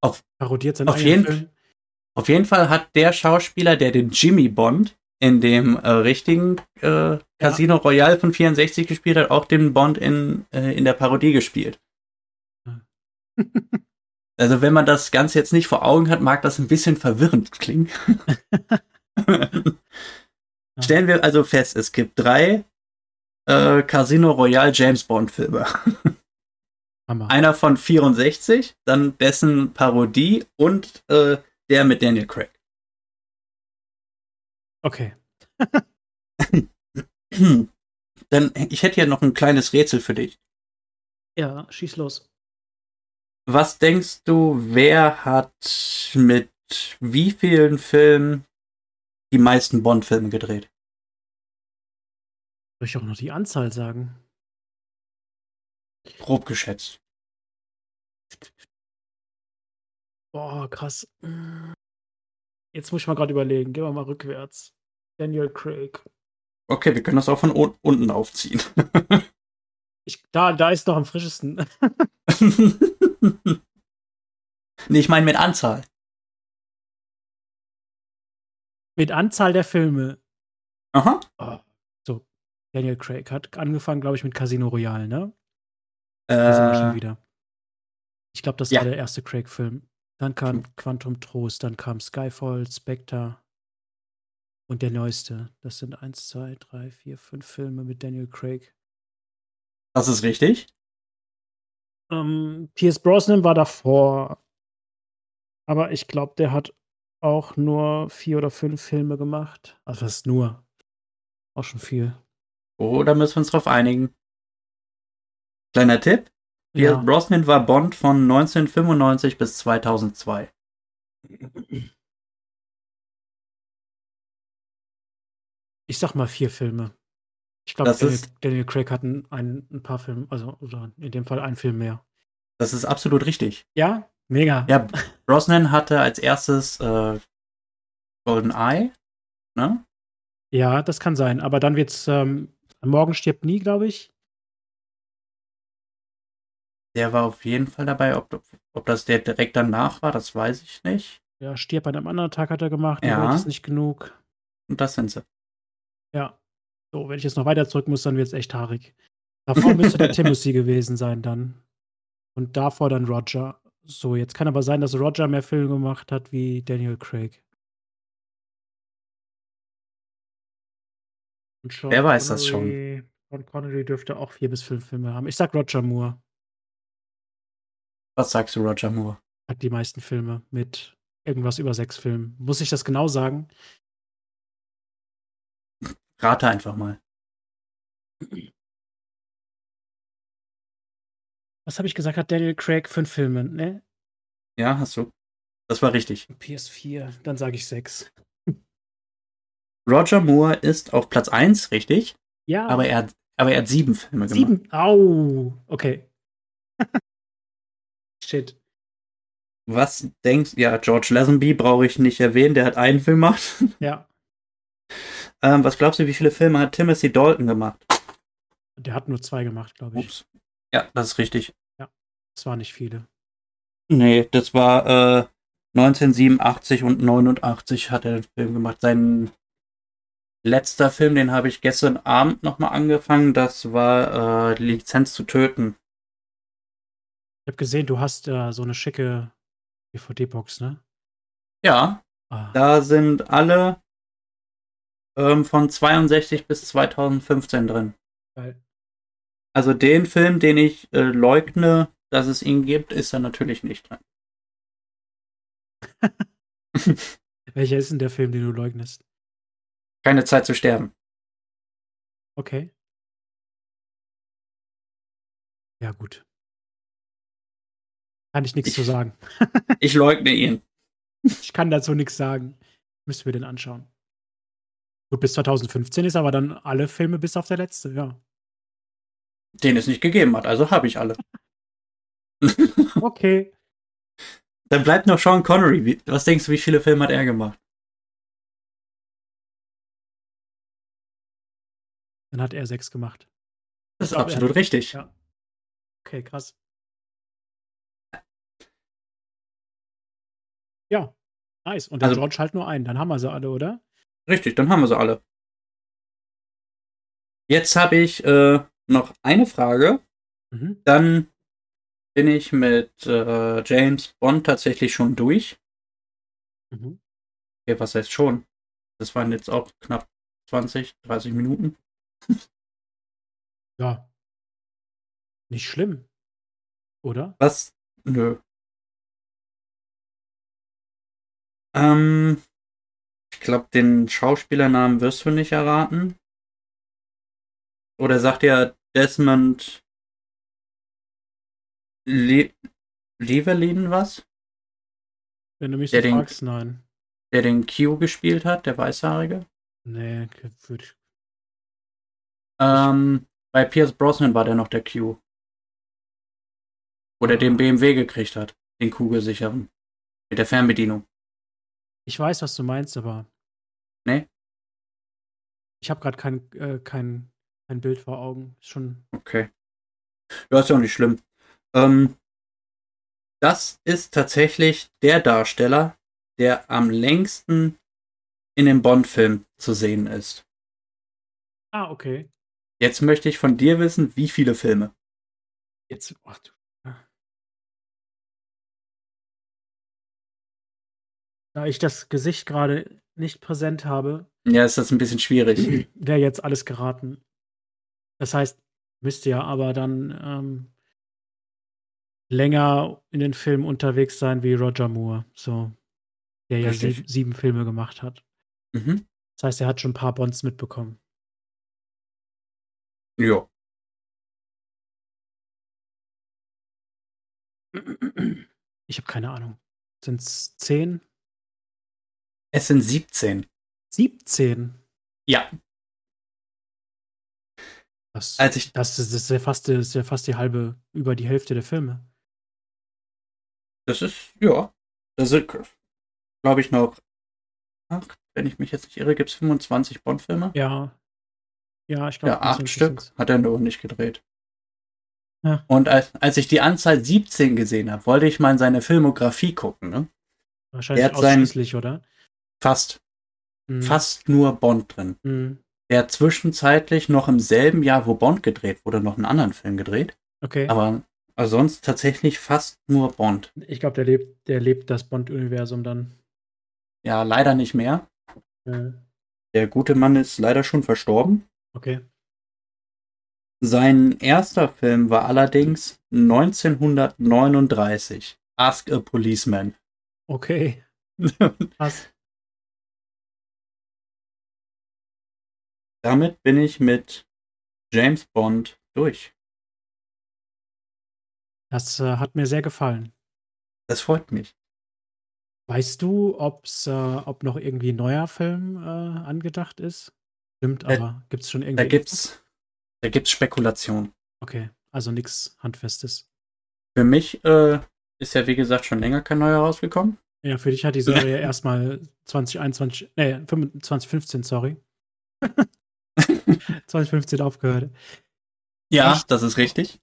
Speaker 1: Auf-
Speaker 2: Parodiert seinen
Speaker 1: auf jeden-
Speaker 2: Film?
Speaker 1: Auf jeden Fall hat der Schauspieler, der den Jimmy Bond in dem äh, richtigen äh, Casino Royale von 64 gespielt hat, auch den Bond in, äh, in der Parodie gespielt. Also wenn man das Ganze jetzt nicht vor Augen hat, mag das ein bisschen verwirrend klingen. Stellen wir also fest, es gibt drei äh, Casino Royale James Bond Filme. Einer von 64, dann dessen Parodie und äh, der mit Daniel Craig.
Speaker 2: Okay.
Speaker 1: Dann, ich hätte hier noch ein kleines Rätsel für dich.
Speaker 2: Ja, schieß los.
Speaker 1: Was denkst du, wer hat mit wie vielen Filmen die meisten Bond-Filme gedreht?
Speaker 2: Soll ich auch noch die Anzahl sagen?
Speaker 1: Grob geschätzt.
Speaker 2: Boah, krass. Jetzt muss ich mal gerade überlegen. Gehen wir mal rückwärts. Daniel Craig.
Speaker 1: Okay, wir können das auch von un unten aufziehen.
Speaker 2: Ich, da, da ist noch am frischesten.
Speaker 1: nee, ich meine mit Anzahl.
Speaker 2: Mit Anzahl der Filme.
Speaker 1: Aha.
Speaker 2: Oh, so, Daniel Craig hat angefangen, glaube ich, mit Casino Royale, ne? Wir schon
Speaker 1: Äh,
Speaker 2: wieder. Ich glaube, das
Speaker 1: ja.
Speaker 2: war der erste Craig-Film. Dann kam Quantum Trost, dann kam Skyfall, Spectre und der neueste. Das sind eins, zwei, drei, vier, fünf Filme mit Daniel Craig.
Speaker 1: das ist richtig.
Speaker 2: Ähm, Pierce Brosnan war davor. Aber ich glaube, der hat auch nur vier oder fünf Filme gemacht. Also was ist nur? Auch schon viel.
Speaker 1: Oh, da müssen wir uns drauf einigen. Kleiner Tipp.
Speaker 2: Ja.
Speaker 1: Brosnan war Bond von 1995 bis 2002.
Speaker 2: Ich sag mal vier Filme. Ich glaube, Daniel, Daniel Craig hat ein, ein, ein paar Filme, also oder in dem Fall einen Film mehr.
Speaker 1: Das ist absolut richtig.
Speaker 2: Ja? Mega.
Speaker 1: Ja, Brosnan hatte als erstes äh, Golden Eye. Ne?
Speaker 2: Ja, das kann sein. Aber dann wird's ähm, Morgen stirbt nie, glaube ich.
Speaker 1: Der war auf jeden Fall dabei. Ob, ob das der direkt danach war, das weiß ich nicht.
Speaker 2: Ja, stirbt an einem anderen Tag hat er gemacht.
Speaker 1: Ja.
Speaker 2: Ja. ist nicht genug.
Speaker 1: Und das sind sie.
Speaker 2: Ja. So, wenn ich jetzt noch weiter zurück muss, dann wird's echt haarig. Davor müsste der Timothy gewesen sein dann. Und davor dann Roger. So, jetzt kann aber sein, dass Roger mehr Filme gemacht hat wie Daniel Craig.
Speaker 1: Wer weiß das schon.
Speaker 2: Connery- Sean Connery dürfte auch vier bis fünf Filme haben. Ich sag Roger Moore.
Speaker 1: Was sagst du, Roger Moore?
Speaker 2: Hat die meisten Filme mit irgendwas über sechs Filmen. Muss ich das genau sagen?
Speaker 1: Rate einfach mal.
Speaker 2: Was habe ich gesagt? Hat Daniel Craig fünf Filme, ne?
Speaker 1: Ja, hast du. Das war richtig.
Speaker 2: PS4, dann sage ich sechs.
Speaker 1: Roger Moore ist auf Platz 1, richtig?
Speaker 2: Ja.
Speaker 1: Aber er, aber er hat sieben Filme gemacht.
Speaker 2: sieben. Au. Okay. Shit.
Speaker 1: Was denkst Ja, George Lazenby brauche ich nicht erwähnen, der hat einen Film gemacht.
Speaker 2: Ja.
Speaker 1: Ähm, was glaubst du, wie viele Filme hat Timothy Dalton gemacht?
Speaker 2: Der hat nur zwei gemacht, glaube ich.
Speaker 1: Ups. Ja, das ist richtig.
Speaker 2: Das waren nicht viele.
Speaker 1: Nee, das war äh, 1987 und 89 hat er den Film gemacht. Sein letzter Film, den habe ich gestern Abend nochmal angefangen, das war äh, Lizenz zu töten.
Speaker 2: Ich habe gesehen, du hast äh, so eine schicke DVD-Box, ne?
Speaker 1: Ja,
Speaker 2: Ah,
Speaker 1: da sind alle ähm, von 62 bis 2015 drin.
Speaker 2: geil.
Speaker 1: Also den Film, den ich äh, leugne, dass es ihn gibt, ist da natürlich nicht drin.
Speaker 2: Welcher ist denn der Film, den du leugnest?
Speaker 1: Keine Zeit zu sterben.
Speaker 2: Okay. Ja, gut. Kann ich nichts
Speaker 1: Ich-
Speaker 2: zu sagen.
Speaker 1: Ich leugne ihn.
Speaker 2: Ich kann dazu nichts sagen. Müssen wir den anschauen. Gut, bis 2015 ist aber dann alle Filme bis auf der letzte, ja.
Speaker 1: Den es nicht gegeben hat, also habe ich alle.
Speaker 2: Okay.
Speaker 1: Dann bleibt noch Sean Connery. Was denkst du, wie viele Filme hat er gemacht?
Speaker 2: Dann hat er sechs gemacht.
Speaker 1: Das ist
Speaker 2: glaub,
Speaker 1: absolut richtig.
Speaker 2: ja. Okay, krass. Ja, nice. Und der
Speaker 1: Also-
Speaker 2: George halt nur einen. Dann haben wir sie alle, oder?
Speaker 1: Richtig, dann haben wir sie alle. Jetzt habe ich äh, noch eine Frage.
Speaker 2: Mhm.
Speaker 1: Dann bin ich mit äh, James Bond tatsächlich schon durch.
Speaker 2: Mhm.
Speaker 1: Okay, was heißt schon? Das waren jetzt auch knapp 20, 30 Minuten.
Speaker 2: Ja. Nicht schlimm. Oder?
Speaker 1: Was? Nö. Ähm, ich glaube, den Schauspielernamen wirst du nicht erraten. Oder sagt dir Desmond Le Levelin was?
Speaker 2: Wenn du mich
Speaker 1: Der
Speaker 2: so
Speaker 1: den-
Speaker 2: fragst, nein.
Speaker 1: Der den Q gespielt hat, der Weißhaarige?
Speaker 2: Nee, würde ich.
Speaker 1: Ähm, bei Pierce Brosnan war der noch der Q. Wo der den BMW gekriegt hat. Den Kugelsicheren. Mit der Fernbedienung.
Speaker 2: Ich weiß, was du meinst, aber.
Speaker 1: Nee?
Speaker 2: Ich habe gerade kein, äh, kein, kein Bild vor Augen. Ist schon.
Speaker 1: Okay. Ja, ist ja auch nicht schlimm. Ähm, das ist tatsächlich der Darsteller, der am längsten in dem Bond-Film zu sehen ist.
Speaker 2: Ah, okay.
Speaker 1: Jetzt möchte ich von dir wissen, wie viele Filme.
Speaker 2: Jetzt. Ach, du. Da ich das Gesicht gerade nicht präsent habe,
Speaker 1: Ja, ist das ein bisschen schwierig.
Speaker 2: wäre jetzt alles geraten. Das heißt, müsste ja aber dann ähm, länger in den Filmen unterwegs sein wie Roger Moore, so der ja
Speaker 1: Richtig.
Speaker 2: sieben, Filme gemacht hat.
Speaker 1: Mhm.
Speaker 2: Das heißt, er hat schon ein paar Bonds mitbekommen.
Speaker 1: Ja.
Speaker 2: Ich habe keine Ahnung. Sind es 10?
Speaker 1: Es sind 17.
Speaker 2: 17?
Speaker 1: Ja.
Speaker 2: Das,
Speaker 1: Als ich,
Speaker 2: das, ist, das ist, ja fast, ist ja fast die halbe, über die Hälfte der Filme.
Speaker 1: das ist, ja. Das sind, glaube ich, noch, ach, wenn ich mich jetzt nicht irre, gibt es 25 Bond-Filme?
Speaker 2: Ja. Ja, ich glaube.
Speaker 1: Ja, acht Stück hat er nur nicht gedreht.
Speaker 2: Ja.
Speaker 1: Und als, als ich die Anzahl 17 gesehen habe, wollte ich mal in seine Filmografie gucken. Ne?
Speaker 2: Wahrscheinlich
Speaker 1: hat sein-
Speaker 2: ausschließlich, oder?
Speaker 1: Fast,
Speaker 2: Mhm.
Speaker 1: fast nur Bond drin.
Speaker 2: Mhm.
Speaker 1: Er hat zwischenzeitlich noch im selben Jahr, wo Bond gedreht wurde, noch einen anderen Film gedreht.
Speaker 2: Okay.
Speaker 1: Aber also sonst tatsächlich fast nur Bond.
Speaker 2: ich glaube, der lebt, der lebt das Bond-Universum dann.
Speaker 1: Ja, leider nicht mehr.
Speaker 2: Äh,
Speaker 1: Der gute Mann ist leider schon verstorben.
Speaker 2: Okay.
Speaker 1: Sein erster Film war allerdings 1939. Ask a Policeman.
Speaker 2: Okay. Was?
Speaker 1: Damit bin ich mit James Bond durch.
Speaker 2: Das äh, hat mir sehr gefallen.
Speaker 1: Das freut mich.
Speaker 2: Weißt du, ob's, äh, ob noch irgendwie ein neuer Film äh, angedacht ist? Stimmt,
Speaker 1: Äh,
Speaker 2: aber gibt's schon irgendwie.
Speaker 1: Da gibt's, da gibt's Spekulation.
Speaker 2: Okay, also nichts Handfestes.
Speaker 1: Für mich äh, ist ja wie gesagt schon länger kein neuer rausgekommen.
Speaker 2: Ja, für dich hat die Serie erstmal 2021, nee, 25 2015, sorry. 2015 aufgehört.
Speaker 1: Ja,
Speaker 2: Echt?
Speaker 1: das ist richtig.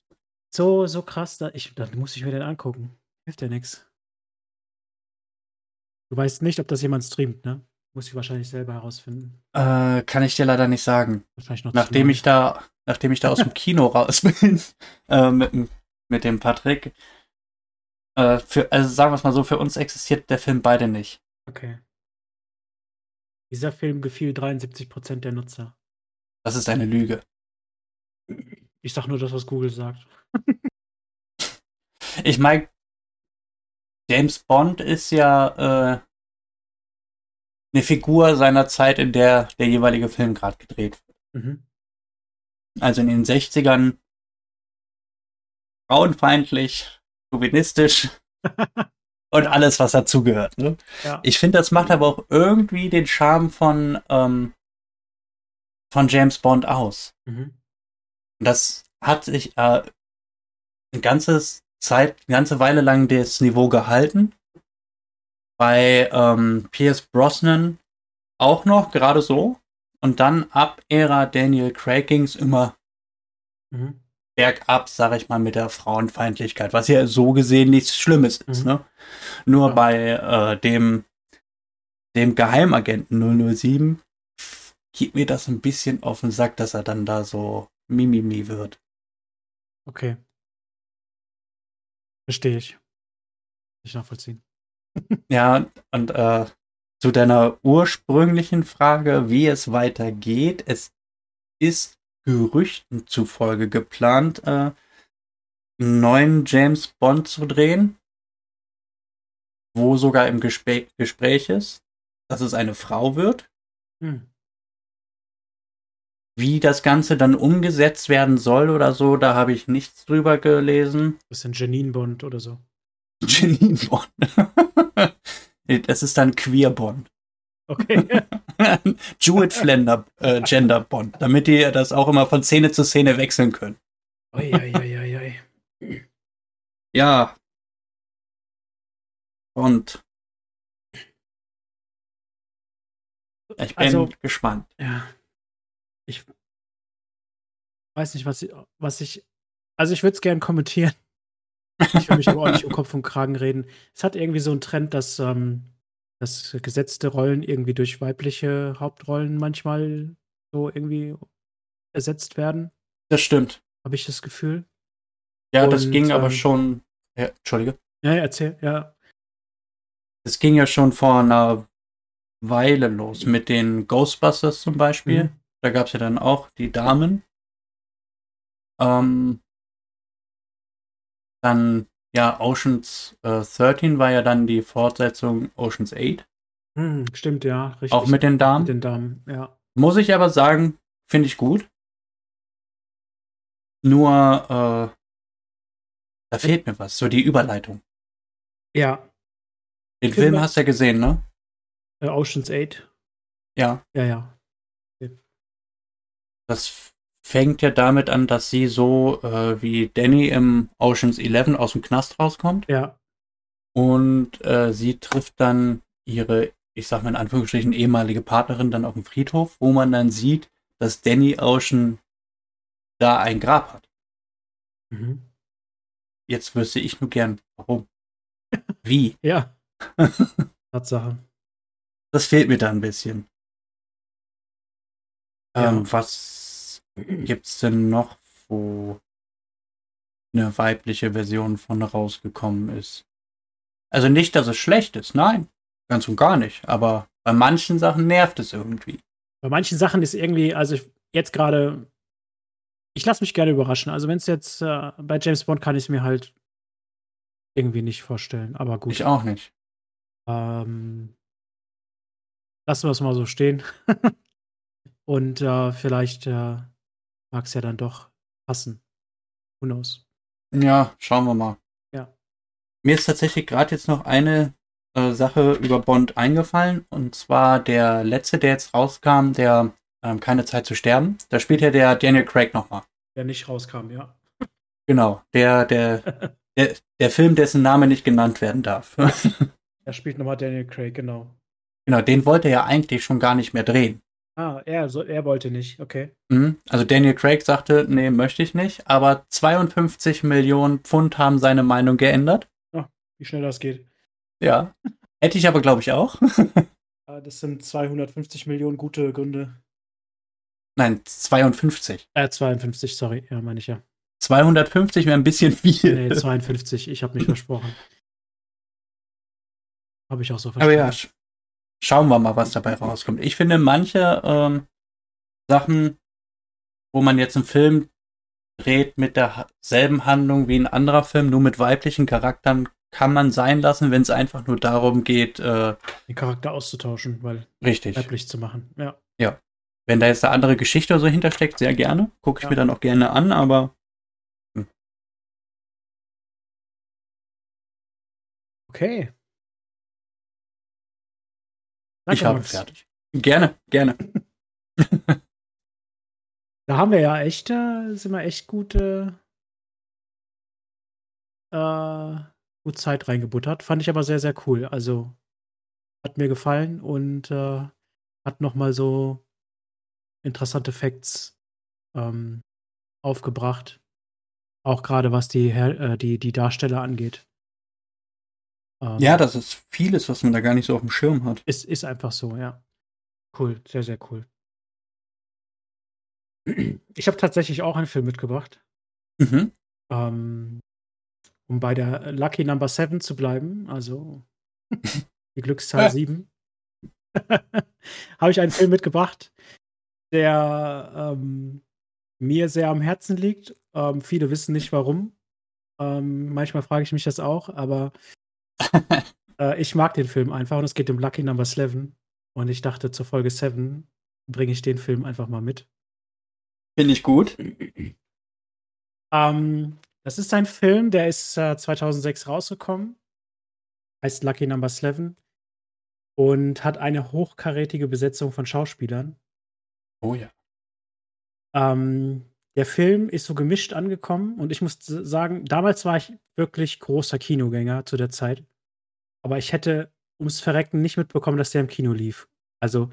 Speaker 2: So, so krass, da, ich, dann muss ich mir den angucken. Hilft ja nichts. Du weißt nicht, ob das jemand streamt, ne? Muss ich wahrscheinlich selber herausfinden.
Speaker 1: Äh, kann ich dir leider nicht sagen.
Speaker 2: Wahrscheinlich noch
Speaker 1: Nachdem ich da, nachdem ich da aus dem Kino raus bin, äh, mit, dem- mit dem Patrick. Äh, für, also sagen wir es mal so, für uns existiert der Film beide nicht.
Speaker 2: Okay. Dieser Film gefiel 73% der Nutzer.
Speaker 1: Das ist eine Lüge.
Speaker 2: Ich sag nur das, was Google sagt.
Speaker 1: Ich meine, James Bond ist ja äh, eine Figur seiner Zeit, in der der jeweilige Film gerade gedreht wird.
Speaker 2: Mhm.
Speaker 1: Also in den 60ern frauenfeindlich, chauvinistisch und alles, was dazugehört. Ne?
Speaker 2: Ja.
Speaker 1: Ich finde, das macht aber auch irgendwie den Charme von, ähm, von James Bond aus.
Speaker 2: Mhm.
Speaker 1: Und das hat sich äh, ein ganzes Zeit, eine ganze Weile lang das Niveau gehalten. Bei ähm, Pierce Brosnan auch noch, gerade so. Und dann ab Ära Daniel Craig ging es immer
Speaker 2: Mhm.
Speaker 1: bergab, sag ich mal, mit der Frauenfeindlichkeit, was ja so gesehen nichts Schlimmes ist.
Speaker 2: Mhm.
Speaker 1: Ne? Nur
Speaker 2: Ja.
Speaker 1: bei äh, dem, dem Geheimagenten 007 geht mir das ein bisschen auf den Sack, dass er dann da so Mimimi wird.
Speaker 2: Okay. Verstehe ich. Nicht nachvollziehen.
Speaker 1: Ja, und äh, zu deiner ursprünglichen Frage, wie es weitergeht, es ist Gerüchten zufolge geplant, äh, einen neuen James Bond zu drehen, wo sogar im Gespä Gespräch ist, dass es eine Frau wird.
Speaker 2: Hm.
Speaker 1: Wie das Ganze dann umgesetzt werden soll oder so, da habe ich nichts drüber gelesen.
Speaker 2: Bisschen Janine Bond oder so.
Speaker 1: Janine Bond. das ist dann Queer Bond.
Speaker 2: Okay.
Speaker 1: Jewett Flender, äh, Gender Bond, damit die das auch immer von Szene zu Szene wechseln können.
Speaker 2: oi, oi, oi, oi.
Speaker 1: Ja. Und ich bin
Speaker 2: Also-
Speaker 1: gespannt.
Speaker 2: Ja. Ich weiß nicht, was ich, was ich. Also ich würde es gerne kommentieren. Ich will mich aber auch nicht um Kopf und Kragen reden. Es hat irgendwie so einen Trend, dass, ähm, dass gesetzte Rollen irgendwie durch weibliche Hauptrollen manchmal so irgendwie ersetzt werden.
Speaker 1: Das stimmt.
Speaker 2: Habe ich das Gefühl.
Speaker 1: Ja, das
Speaker 2: Und,
Speaker 1: ging aber
Speaker 2: ähm,
Speaker 1: schon. Ja, Entschuldige.
Speaker 2: Ja, ja, erzähl, ja.
Speaker 1: Das ging ja schon vor einer Weile los mit den Ghostbusters zum Beispiel.
Speaker 2: Mhm.
Speaker 1: Da gab es ja dann auch die Damen. Ähm, dann, ja, Oceans äh, 13 war ja dann die Fortsetzung Oceans 8.
Speaker 2: Hm, stimmt, ja, richtig.
Speaker 1: Auch mit den Damen.
Speaker 2: Mit den Damen, ja.
Speaker 1: Muss ich aber sagen, finde ich gut. Nur, äh, da fehlt mir was, so die Überleitung.
Speaker 2: Ja,
Speaker 1: Den
Speaker 2: Film-
Speaker 1: Film hast du ja gesehen, ne?
Speaker 2: äh, Oceans 8.
Speaker 1: Ja.
Speaker 2: Ja, ja.
Speaker 1: Das fängt ja damit an, dass sie so äh, wie Danny im Oceans 11 aus dem Knast rauskommt.
Speaker 2: Ja,
Speaker 1: Und äh, sie trifft dann ihre, ich sag mal in Anführungsstrichen, ehemalige Partnerin dann auf dem Friedhof, wo man dann sieht, dass Danny Ocean da ein Grab hat.
Speaker 2: mhm.
Speaker 1: Jetzt wüsste ich nur gern, warum. Wie?
Speaker 2: ja. Tatsache.
Speaker 1: Das fehlt mir da ein bisschen.
Speaker 2: Ja.
Speaker 1: Ähm, was gibt's denn noch, wo eine weibliche Version von rausgekommen ist? Also nicht, dass es schlecht ist, nein. Ganz und gar nicht. Aber bei manchen Sachen nervt es irgendwie.
Speaker 2: Bei manchen Sachen ist irgendwie, also ich, jetzt gerade Ich lasse mich gerne überraschen. Also, wenn es jetzt äh, bei James Bond kann ich es mir halt irgendwie nicht vorstellen, aber gut.
Speaker 1: Ich auch nicht.
Speaker 2: Ähm, lassen wir es mal so stehen. Und äh, vielleicht äh, mag es ja dann doch passen. Who knows?
Speaker 1: Ja, schauen wir mal.
Speaker 2: Ja.
Speaker 1: Mir ist tatsächlich gerade jetzt noch eine äh, Sache über Bond eingefallen. Und zwar der letzte, der jetzt rauskam, der ähm, Keine Zeit zu sterben. Da spielt ja der Daniel Craig nochmal.
Speaker 2: Der nicht rauskam, ja.
Speaker 1: Genau, der, der, der, der Film, dessen Name nicht genannt werden darf.
Speaker 2: er spielt nochmal Daniel Craig, genau.
Speaker 1: Genau, den wollte er ja eigentlich schon gar nicht mehr drehen.
Speaker 2: Ah, er, so, er wollte nicht, okay.
Speaker 1: Mhm. Also Daniel Craig sagte, nee, möchte ich nicht, aber 52 Millionen Pfund haben seine Meinung geändert.
Speaker 2: Oh, wie schnell das geht.
Speaker 1: Ja. Hätte ich aber, glaube ich, auch.
Speaker 2: das sind 250 Millionen gute Gründe.
Speaker 1: Nein, 52.
Speaker 2: Äh, 52, sorry, ja, meine ich ja.
Speaker 1: 250 wäre ein bisschen viel.
Speaker 2: Nee, 52, ich habe mich versprochen. Habe ich auch so
Speaker 1: verstanden. Aber ja, schauen wir mal, was dabei rauskommt. Ich finde manche ähm, Sachen, wo man jetzt einen Film dreht mit derselben Handlung wie ein anderer Film, nur mit weiblichen Charakteren, kann man sein lassen, wenn es einfach nur darum geht, äh,
Speaker 2: den Charakter auszutauschen, weil
Speaker 1: richtig
Speaker 2: weiblich zu machen. Ja.
Speaker 1: Ja. Wenn da jetzt eine andere Geschichte oder so hintersteckt, sehr gerne. Gucke ich ja. mir dann auch gerne an, aber. Hm.
Speaker 2: Okay.
Speaker 1: Danke, ich habe fertig. Gerne, gerne.
Speaker 2: da haben wir ja echt, äh, sind wir echt gut, äh, äh, gut Zeit reingebuttert. Fand ich aber sehr, sehr cool. Also hat mir gefallen und äh, hat nochmal so interessante Facts ähm, aufgebracht. Auch gerade was die, äh, die, die Darsteller angeht.
Speaker 1: Ähm, ja, das ist vieles, was man da gar nicht so auf dem Schirm hat.
Speaker 2: Ist, ist einfach so, ja. Cool, sehr, sehr cool. Ich habe tatsächlich auch einen Film mitgebracht. Mhm. Ähm, um bei der Lucky Number 7 zu bleiben, also die Glückszahl 7, habe ich einen Film mitgebracht, der ähm, mir sehr am Herzen liegt. Ähm, viele wissen nicht warum. Ähm, manchmal frage ich mich das auch, aber äh, ich mag den Film einfach und es geht um Lucky Number 7. Und ich dachte, zur Folge 7 bringe ich den Film einfach mal mit.
Speaker 1: Finde ich gut.
Speaker 2: Ähm, das ist ein Film, der ist äh, 2006 rausgekommen. Heißt Lucky Number 7. Und hat eine hochkarätige Besetzung von Schauspielern.
Speaker 1: Oh ja.
Speaker 2: Ähm, der Film ist so gemischt angekommen und ich muss sagen, damals war ich wirklich großer Kinogänger zu der Zeit. Aber ich hätte ums Verrecken nicht mitbekommen, dass der im Kino lief. Also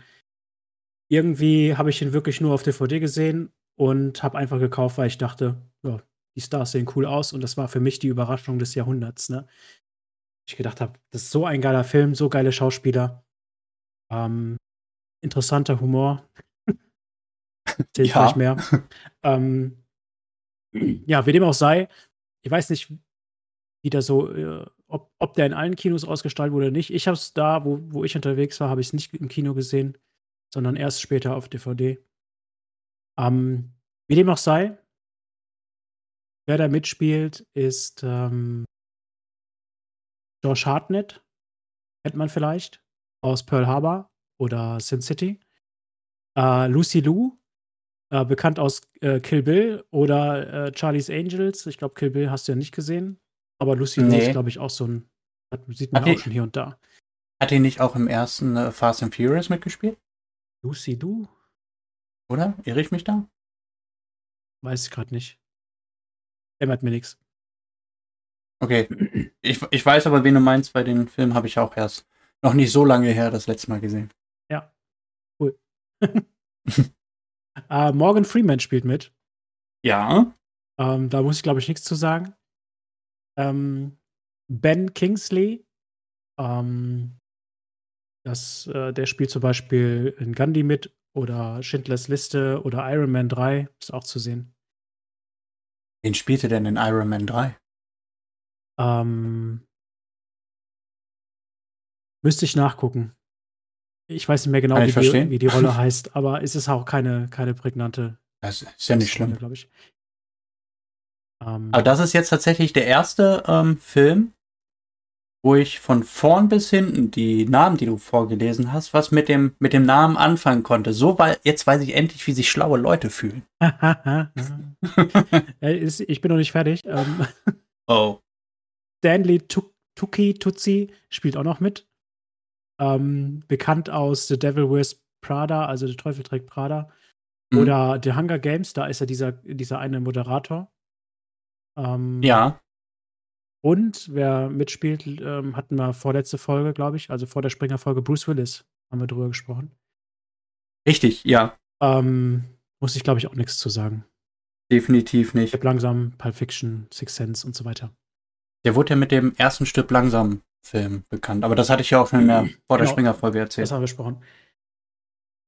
Speaker 2: irgendwie habe ich ihn wirklich nur auf DVD gesehen und habe einfach gekauft, weil ich dachte, ja, die Stars sehen cool aus und das war für mich die Überraschung des Jahrhunderts. Ne? Ich gedacht habe, das ist so ein geiler Film, so geile Schauspieler, ähm, interessanter Humor. Ich ja. gleich mehr. ähm, ja, wie dem auch sei, ich weiß nicht, wie der so, äh, ob, ob der in allen Kinos ausgestrahlt wurde oder nicht. Ich habe es da, wo, wo ich unterwegs war, habe ich es nicht im Kino gesehen, sondern erst später auf DVD. Ähm, wie dem auch sei, wer da mitspielt, ist ähm, Josh Hartnett, kennt man vielleicht, aus Pearl Harbor oder Sin City. Äh, Lucy Liu, äh, bekannt aus äh, Kill Bill oder äh, Charlie's Angels. Ich glaube, Kill Bill hast du ja nicht gesehen. Aber Lucy nee. Ist, glaube ich, auch so ein. Hat, sieht man hat auch die, schon hier und da.
Speaker 1: Hat die nicht auch im ersten äh, Fast and Furious mitgespielt?
Speaker 2: Lucy Liu?
Speaker 1: Oder? Irre ich mich da?
Speaker 2: Weiß ich gerade nicht. Ändert mir nichts.
Speaker 1: Okay. Ich, ich weiß aber, wen du meinst, weil den Film habe ich auch erst noch nicht so lange her das letzte Mal gesehen.
Speaker 2: Ja. Cool. äh, Morgan Freeman spielt mit.
Speaker 1: Ja.
Speaker 2: Ähm, da muss ich, glaube ich, nichts zu sagen. Ähm, ben Kingsley, ähm, das, äh, der spielt zum Beispiel in Gandhi mit oder Schindlers Liste oder Iron Man 3, ist auch zu sehen.
Speaker 1: Wen spielte denn in Iron Man 3?
Speaker 2: Ähm, müsste ich nachgucken. Ich weiß nicht mehr genau, wie die, wie die, Rolle heißt, aber es ist auch keine, keine prägnante
Speaker 1: Das ist ja nicht schlimm.
Speaker 2: glaube ich.
Speaker 1: Ähm, Aber das ist jetzt tatsächlich der erste ähm, Film, wo ich von vorn bis hinten die Namen, die du vorgelesen hast, was mit dem, mit dem Namen anfangen konnte. So, weil jetzt weiß ich endlich, wie sich schlaue Leute fühlen.
Speaker 2: ich bin noch nicht fertig. Ähm,
Speaker 1: oh.
Speaker 2: Stanley Tuki Tutsi spielt auch noch mit. Ähm, bekannt aus The Devil Wears Prada, also der Teufel trägt Prada. Mhm. Oder The Hunger Games, da ist er dieser, dieser eine Moderator.
Speaker 1: Ähm, ja.
Speaker 2: Und wer mitspielt, ähm, hatten wir vorletzte Folge, glaube ich, also vor der Springer-Folge, Bruce Willis, haben wir drüber gesprochen.
Speaker 1: Richtig, ja.
Speaker 2: Ähm, muss ich, glaube ich, auch nichts zu sagen.
Speaker 1: Definitiv nicht.
Speaker 2: Stück langsam, Pulp Fiction, Six Sense und so weiter.
Speaker 1: Der wurde ja mit dem ersten Stück langsam Film bekannt, aber das hatte ich ja auch schon in der, vor der genau, erzählt.
Speaker 2: Das haben wir besprochen.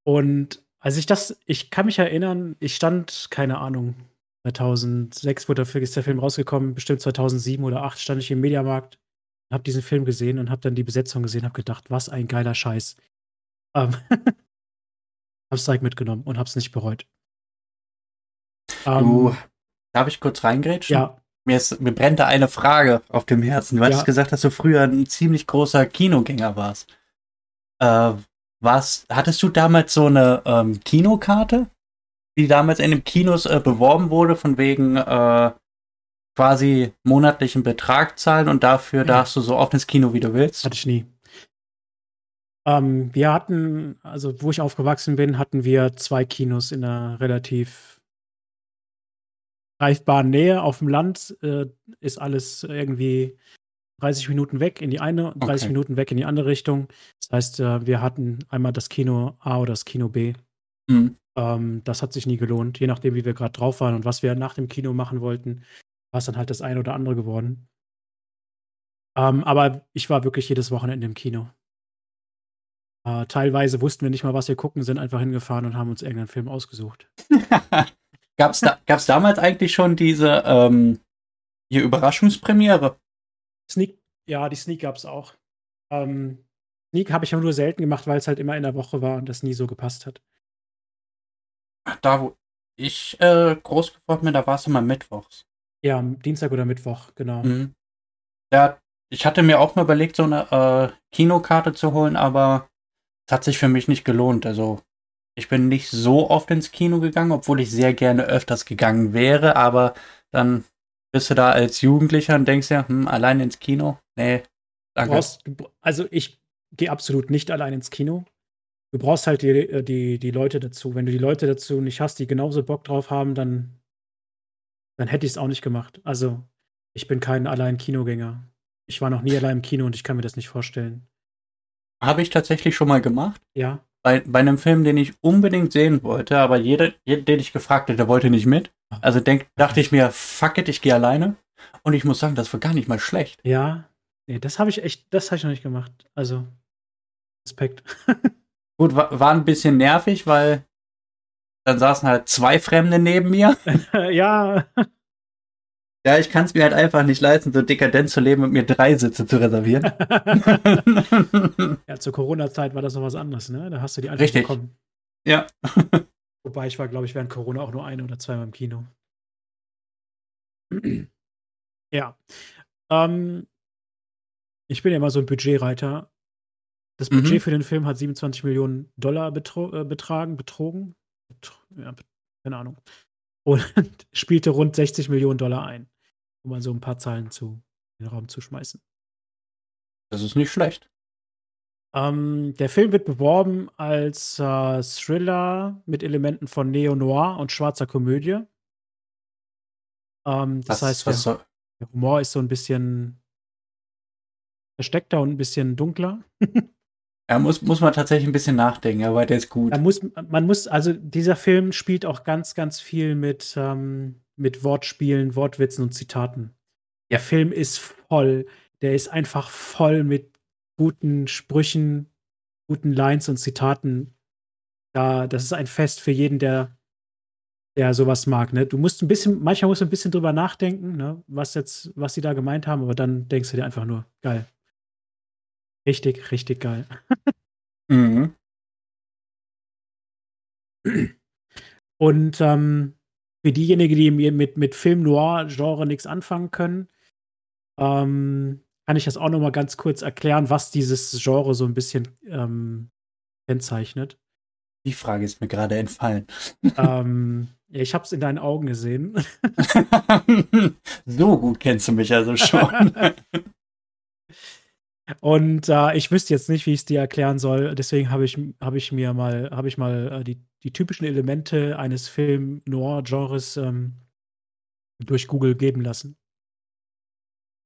Speaker 2: Und als ich das, ich kann mich erinnern, ich stand, keine Ahnung, 2006 wurde dafür ist der Film rausgekommen, bestimmt 2007 oder 2008 stand ich im Mediamarkt, habe diesen Film gesehen und habe dann die Besetzung gesehen, habe gedacht, was ein geiler Scheiß. Ähm, hab's direkt mitgenommen und hab's nicht bereut.
Speaker 1: Du, ähm, darf ich kurz reingrätschen?
Speaker 2: Ja.
Speaker 1: Mir, ist, mir brennt da eine Frage auf dem Herzen. Du ja. hast gesagt, dass du früher ein ziemlich großer Kinogänger warst. Äh, was, hattest du damals so eine ähm, Kinokarte? die damals in den Kinos äh, beworben wurde, von wegen äh, quasi monatlichen Betrag zahlen und dafür darfst du so oft ins Kino, wie du willst?
Speaker 2: Hatte ich nie. Ähm, wir hatten, also wo ich aufgewachsen bin, hatten wir zwei Kinos in einer relativ greifbaren Nähe. Auf dem Land äh, ist alles irgendwie 30 Minuten weg in die eine, 30 okay. Minuten weg in die andere Richtung. Das heißt, äh, wir hatten einmal das Kino A oder das Kino B. Mhm. Ähm, das hat sich nie gelohnt. Je nachdem, wie wir gerade drauf waren und was wir nach dem Kino machen wollten, war es dann halt das eine oder andere geworden. Ähm, aber ich war wirklich jedes Wochenende im Kino. Äh, teilweise wussten wir nicht mal, was wir gucken, sind einfach hingefahren und haben uns irgendeinen Film ausgesucht.
Speaker 1: gab's, da, gab's damals eigentlich schon diese ähm, hier Überraschungspremiere?
Speaker 2: Sneak, ja, die Sneak gab's auch. Ähm, Sneak habe ich aber nur selten gemacht, weil es halt immer in der Woche war und das nie so gepasst hat
Speaker 1: da, wo ich äh, groß geworden bin, da war es immer mittwochs.
Speaker 2: Ja, Dienstag oder Mittwoch, genau.
Speaker 1: Mhm. Ja, ich hatte mir auch mal überlegt, so eine äh, Kinokarte zu holen, aber es hat sich für mich nicht gelohnt. Also, ich bin nicht so oft ins Kino gegangen, obwohl ich sehr gerne öfters gegangen wäre, aber dann bist du da als Jugendlicher und denkst ja, hm, allein ins Kino? Nee,
Speaker 2: danke. Brauchst, also, ich gehe absolut nicht allein ins Kino du brauchst halt die, äh, die, die Leute dazu. Wenn du die Leute dazu nicht hast, die genauso Bock drauf haben, dann, dann hätte ich es auch nicht gemacht. Also, ich bin kein allein Kinogänger. Ich war noch nie allein im Kino und ich kann mir das nicht vorstellen.
Speaker 1: Habe ich tatsächlich schon mal gemacht.
Speaker 2: Ja.
Speaker 1: Bei, bei einem Film, den ich unbedingt sehen wollte, aber jeder, jeder den ich gefragt hätte, der wollte nicht mit. Also denk, dachte ich mir, fuck it, ich gehe alleine. Und ich muss sagen, das war gar nicht mal schlecht.
Speaker 2: Ja. Nee, das habe ich echt, das habe ich noch nicht gemacht. Also, Respekt.
Speaker 1: Gut, war, war ein bisschen nervig, weil dann saßen halt zwei Fremde neben mir.
Speaker 2: ja.
Speaker 1: Ja, ich kann es mir halt einfach nicht leisten, so dekadent zu leben und mir drei Sitze zu reservieren.
Speaker 2: ja, zur Corona-Zeit war das noch was anderes, ne? Da hast du die einfach
Speaker 1: Richtig. bekommen. Ja.
Speaker 2: Wobei ich war, glaube ich, während Corona auch nur ein oder zweimal im Kino. ja. Ähm, ich bin ja immer so ein Budgetreiter das Budget mhm. für den Film hat 27 Millionen Dollar betro äh, betragen, betrogen. Betro ja, keine Ahnung. Und spielte rund 60 Millionen Dollar ein. Um mal so ein paar Zahlen zu, in den Raum zu schmeißen.
Speaker 1: Das ist nicht schlecht.
Speaker 2: Ähm, der Film wird beworben als äh, Thriller mit Elementen von Neo-Noir und schwarzer Komödie. Ähm, das was, heißt, was der, der Humor ist so ein bisschen versteckter und ein bisschen dunkler.
Speaker 1: Ja, muss, muss man tatsächlich ein bisschen nachdenken, aber der ist gut.
Speaker 2: Man muss, man muss, also dieser Film spielt auch ganz, ganz viel mit, ähm, mit Wortspielen, Wortwitzen und Zitaten. Der Film ist voll, der ist einfach voll mit guten Sprüchen, guten Lines und Zitaten. Ja, das ist ein Fest für jeden, der, der sowas mag. Ne? Du musst ein bisschen, manchmal musst du ein bisschen drüber nachdenken, ne? was jetzt, was sie da gemeint haben, aber dann denkst du dir einfach nur, geil. Richtig, richtig geil. Mhm. Und ähm, für diejenigen, die mit, mit Film Noir-Genre nichts anfangen können, ähm, kann ich das auch noch mal ganz kurz erklären, was dieses Genre so ein bisschen ähm, kennzeichnet.
Speaker 1: Die Frage ist mir gerade entfallen.
Speaker 2: ähm, ja, ich habe es in deinen Augen gesehen.
Speaker 1: so gut kennst du mich also schon.
Speaker 2: Und äh, ich wüsste jetzt nicht, wie ich es dir erklären soll. Deswegen habe ich, hab ich mir mal, habe ich mal äh, die, die typischen Elemente eines Film Noir-Genres ähm, durch Google geben lassen.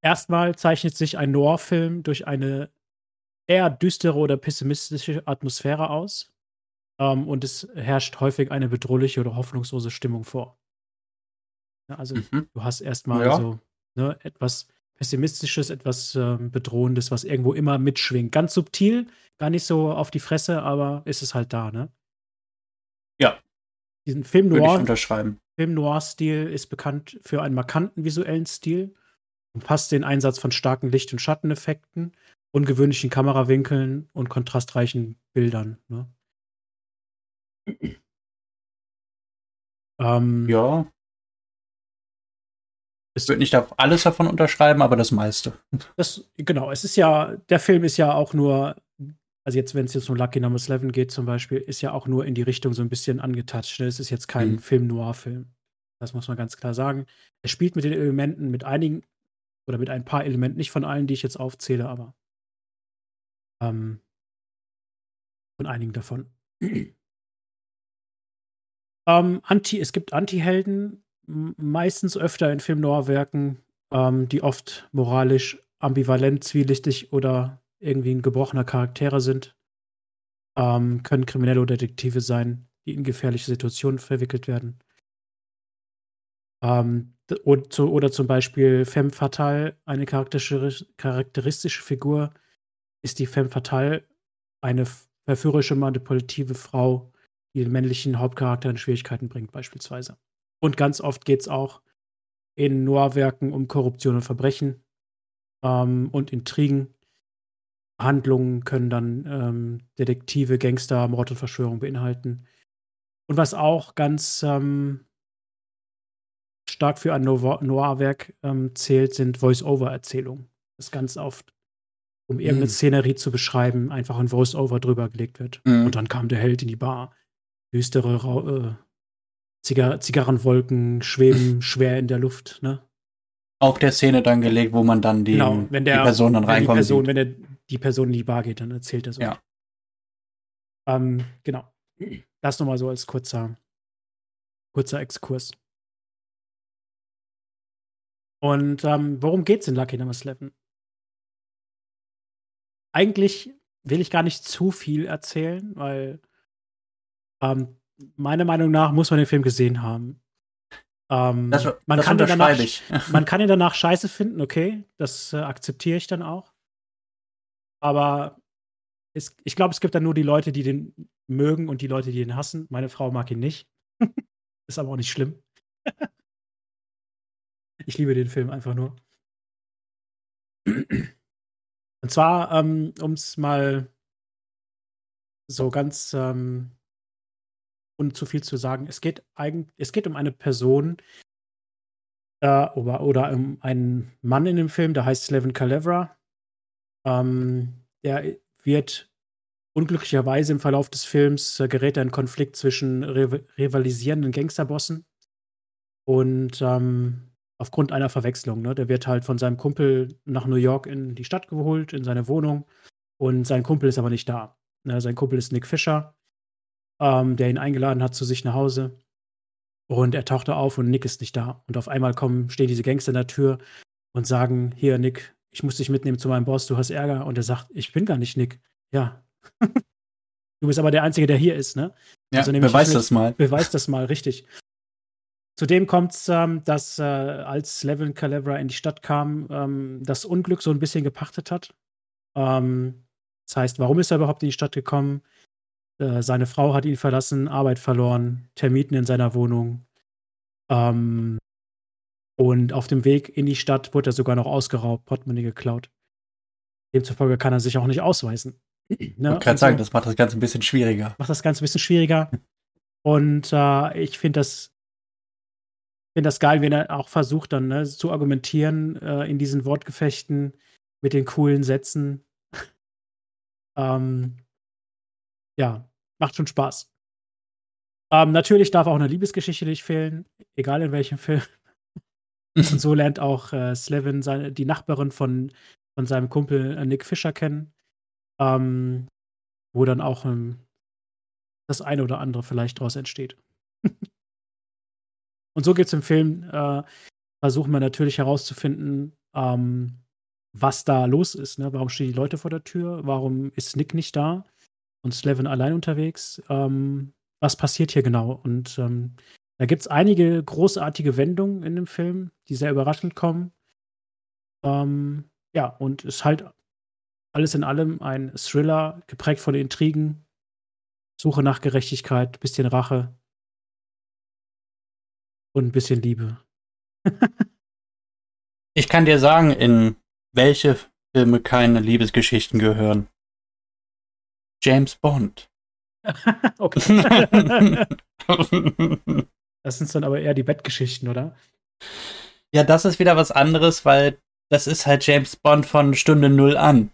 Speaker 2: Erstmal zeichnet sich ein Noir-Film durch eine eher düstere oder pessimistische Atmosphäre aus. Ähm, und es herrscht häufig eine bedrohliche oder hoffnungslose Stimmung vor. Also mhm. du hast erstmal ja. so ne, etwas Pessimistisches, etwas äh, Bedrohendes, was irgendwo immer mitschwingt. Ganz subtil, gar nicht so auf die Fresse, aber ist es halt da, ne?
Speaker 1: Ja.
Speaker 2: Diesen Film
Speaker 1: Noir. Würde ich unterschreiben.
Speaker 2: Film Noir-Stil ist bekannt für einen markanten visuellen Stil, umfasst den Einsatz von starken Licht- und Schatteneffekten, ungewöhnlichen Kamerawinkeln und kontrastreichen Bildern. Ne?
Speaker 1: ähm, ja. Ich würde nicht auf alles davon unterschreiben, aber das meiste.
Speaker 2: Das, genau, es ist ja, der Film ist ja auch nur, also jetzt, wenn es jetzt um Lucky Number 11 geht zum Beispiel, ist ja auch nur in die Richtung so ein bisschen angetatscht. Ne? Es ist jetzt kein mhm. Film-Noir-Film. Das muss man ganz klar sagen. Er spielt mit den Elementen, mit einigen oder mit ein paar Elementen, nicht von allen, die ich jetzt aufzähle, aber ähm, von einigen davon. ähm, Anti, es gibt Anti-Helden, meistens öfter in Film-Noir-Werken, ähm, die oft moralisch ambivalent, zwielichtig oder irgendwie ein gebrochener Charaktere sind. Ähm, können Kriminelle oder Detektive sein, die in gefährliche Situationen verwickelt werden. Ähm, oder zum Beispiel Femme Fatale, eine charakteristische Figur, ist die Femme Fatale eine verführerische, manipulative Frau, die den männlichen Hauptcharakter in Schwierigkeiten bringt, beispielsweise. Und ganz oft geht es auch in Noirwerken um Korruption und Verbrechen ähm, und Intrigen. Handlungen können dann ähm, Detektive, Gangster, Mord und Verschwörung beinhalten. Und was auch ganz ähm, stark für ein Noir-Werk ähm, zählt, sind Voice-Over-Erzählungen. Das ganz oft, um irgendeine mm. Szenerie zu beschreiben, einfach ein Voice-Over drüber gelegt wird. Mm. Und dann kam der Held in die Bar. Düstere, äh, Zigar Zigarrenwolken schweben schwer in der Luft, ne?
Speaker 1: Auf der Szene dann gelegt, wo man dann die,
Speaker 2: genau, wenn der,
Speaker 1: die Person dann reinkommt. Die
Speaker 2: Person, wenn der, die Person in die Bar geht, dann erzählt er so.
Speaker 1: Ja.
Speaker 2: Ähm, genau. Das nochmal so als kurzer, kurzer Exkurs. Und ähm, worum geht's in Lucky Number 11? Eigentlich will ich gar nicht zu viel erzählen, weil ähm, meiner Meinung nach muss man den Film gesehen haben. Ähm, das, man, das kann ihn danach, man kann ihn danach scheiße finden, okay, das äh, akzeptiere ich dann auch. Aber es, ich glaube, es gibt dann nur die Leute, die den mögen und die Leute, die ihn hassen. Meine Frau mag ihn nicht. Ist aber auch nicht schlimm. ich liebe den Film einfach nur. Und zwar, ähm, um es mal so ganz ähm, und zu viel zu sagen. Es geht eigentlich, es geht um eine Person äh, oder, oder um einen Mann in dem Film, der heißt Slevin Calevra. Ähm, der wird unglücklicherweise im Verlauf des Films äh, gerät er in Konflikt zwischen rivalisierenden Gangsterbossen und ähm, aufgrund einer Verwechslung. Ne? Der wird halt von seinem Kumpel nach New York in die Stadt geholt, in seine Wohnung und sein Kumpel ist aber nicht da. Ne? Sein Kumpel ist Nick Fischer ähm, der ihn eingeladen hat zu sich nach Hause. Und er tauchte auf und Nick ist nicht da. Und auf einmal kommen, stehen diese Gangster in der Tür und sagen: Hier, Nick, ich muss dich mitnehmen zu meinem Boss, du hast Ärger. Und er sagt: Ich bin gar nicht Nick. Ja. du bist aber der Einzige, der hier ist, ne?
Speaker 1: Ja, also beweis das mal.
Speaker 2: Beweis das mal, richtig. Zudem kommt es, ähm, dass äh, als Levin Calabra in die Stadt kam, ähm, das Unglück so ein bisschen gepachtet hat. Ähm, das heißt, warum ist er überhaupt in die Stadt gekommen? Äh, seine Frau hat ihn verlassen, Arbeit verloren, Termiten in seiner Wohnung. Ähm, und auf dem Weg in die Stadt wurde er sogar noch ausgeraubt, Portemonnaie geklaut. Demzufolge kann er sich auch nicht ausweisen.
Speaker 1: ne? Ich kann sagen, so das macht das Ganze ein bisschen schwieriger.
Speaker 2: Macht das Ganze ein bisschen schwieriger. Und äh, ich finde das, find das geil, wenn er auch versucht, dann ne, zu argumentieren äh, in diesen Wortgefechten mit den coolen Sätzen. ähm, ja, macht schon Spaß. Ähm, natürlich darf auch eine Liebesgeschichte nicht fehlen, egal in welchem Film. Und so lernt auch äh, Slevin seine, die Nachbarin von, von seinem Kumpel äh, Nick Fischer kennen, ähm, wo dann auch ähm, das eine oder andere vielleicht daraus entsteht. Und so gibt es im Film, äh, versuchen wir natürlich herauszufinden, ähm, was da los ist. Ne? Warum stehen die Leute vor der Tür? Warum ist Nick nicht da und Slevin allein unterwegs? Ähm, was passiert hier genau? Und ähm, da gibt es einige großartige Wendungen in dem Film, die sehr überraschend kommen. Ähm, ja, und es ist halt alles in allem ein Thriller, geprägt von Intrigen, Suche nach Gerechtigkeit, bisschen Rache und ein bisschen Liebe.
Speaker 1: ich kann dir sagen, in welche Filme keine Liebesgeschichten gehören. James Bond.
Speaker 2: okay. das sind dann aber eher die Bettgeschichten, oder?
Speaker 1: Ja, das ist wieder was anderes, weil das ist halt James Bond von Stunde Null an.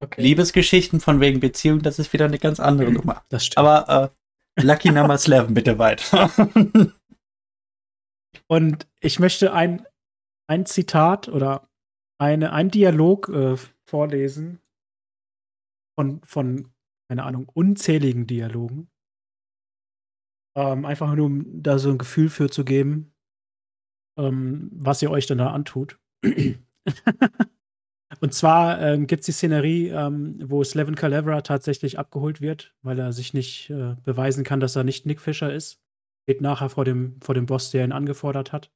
Speaker 1: Okay. Liebesgeschichten von wegen Beziehung, das ist wieder eine ganz andere Nummer.
Speaker 2: Das stimmt.
Speaker 1: Aber äh, Lucky Number 11, bitte weiter.
Speaker 2: Und ich möchte ein, ein Zitat oder eine, ein Dialog äh, vorlesen von, von keine Ahnung, unzähligen Dialogen. Ähm, einfach nur, um da so ein Gefühl für zu geben, ähm, was ihr euch dann da antut. Und zwar ähm, gibt es die Szenerie, ähm, wo Slevin Calevra tatsächlich abgeholt wird, weil er sich nicht äh, beweisen kann, dass er nicht Nick Fisher ist. Steht nachher vor dem, vor dem Boss, der ihn angefordert hat.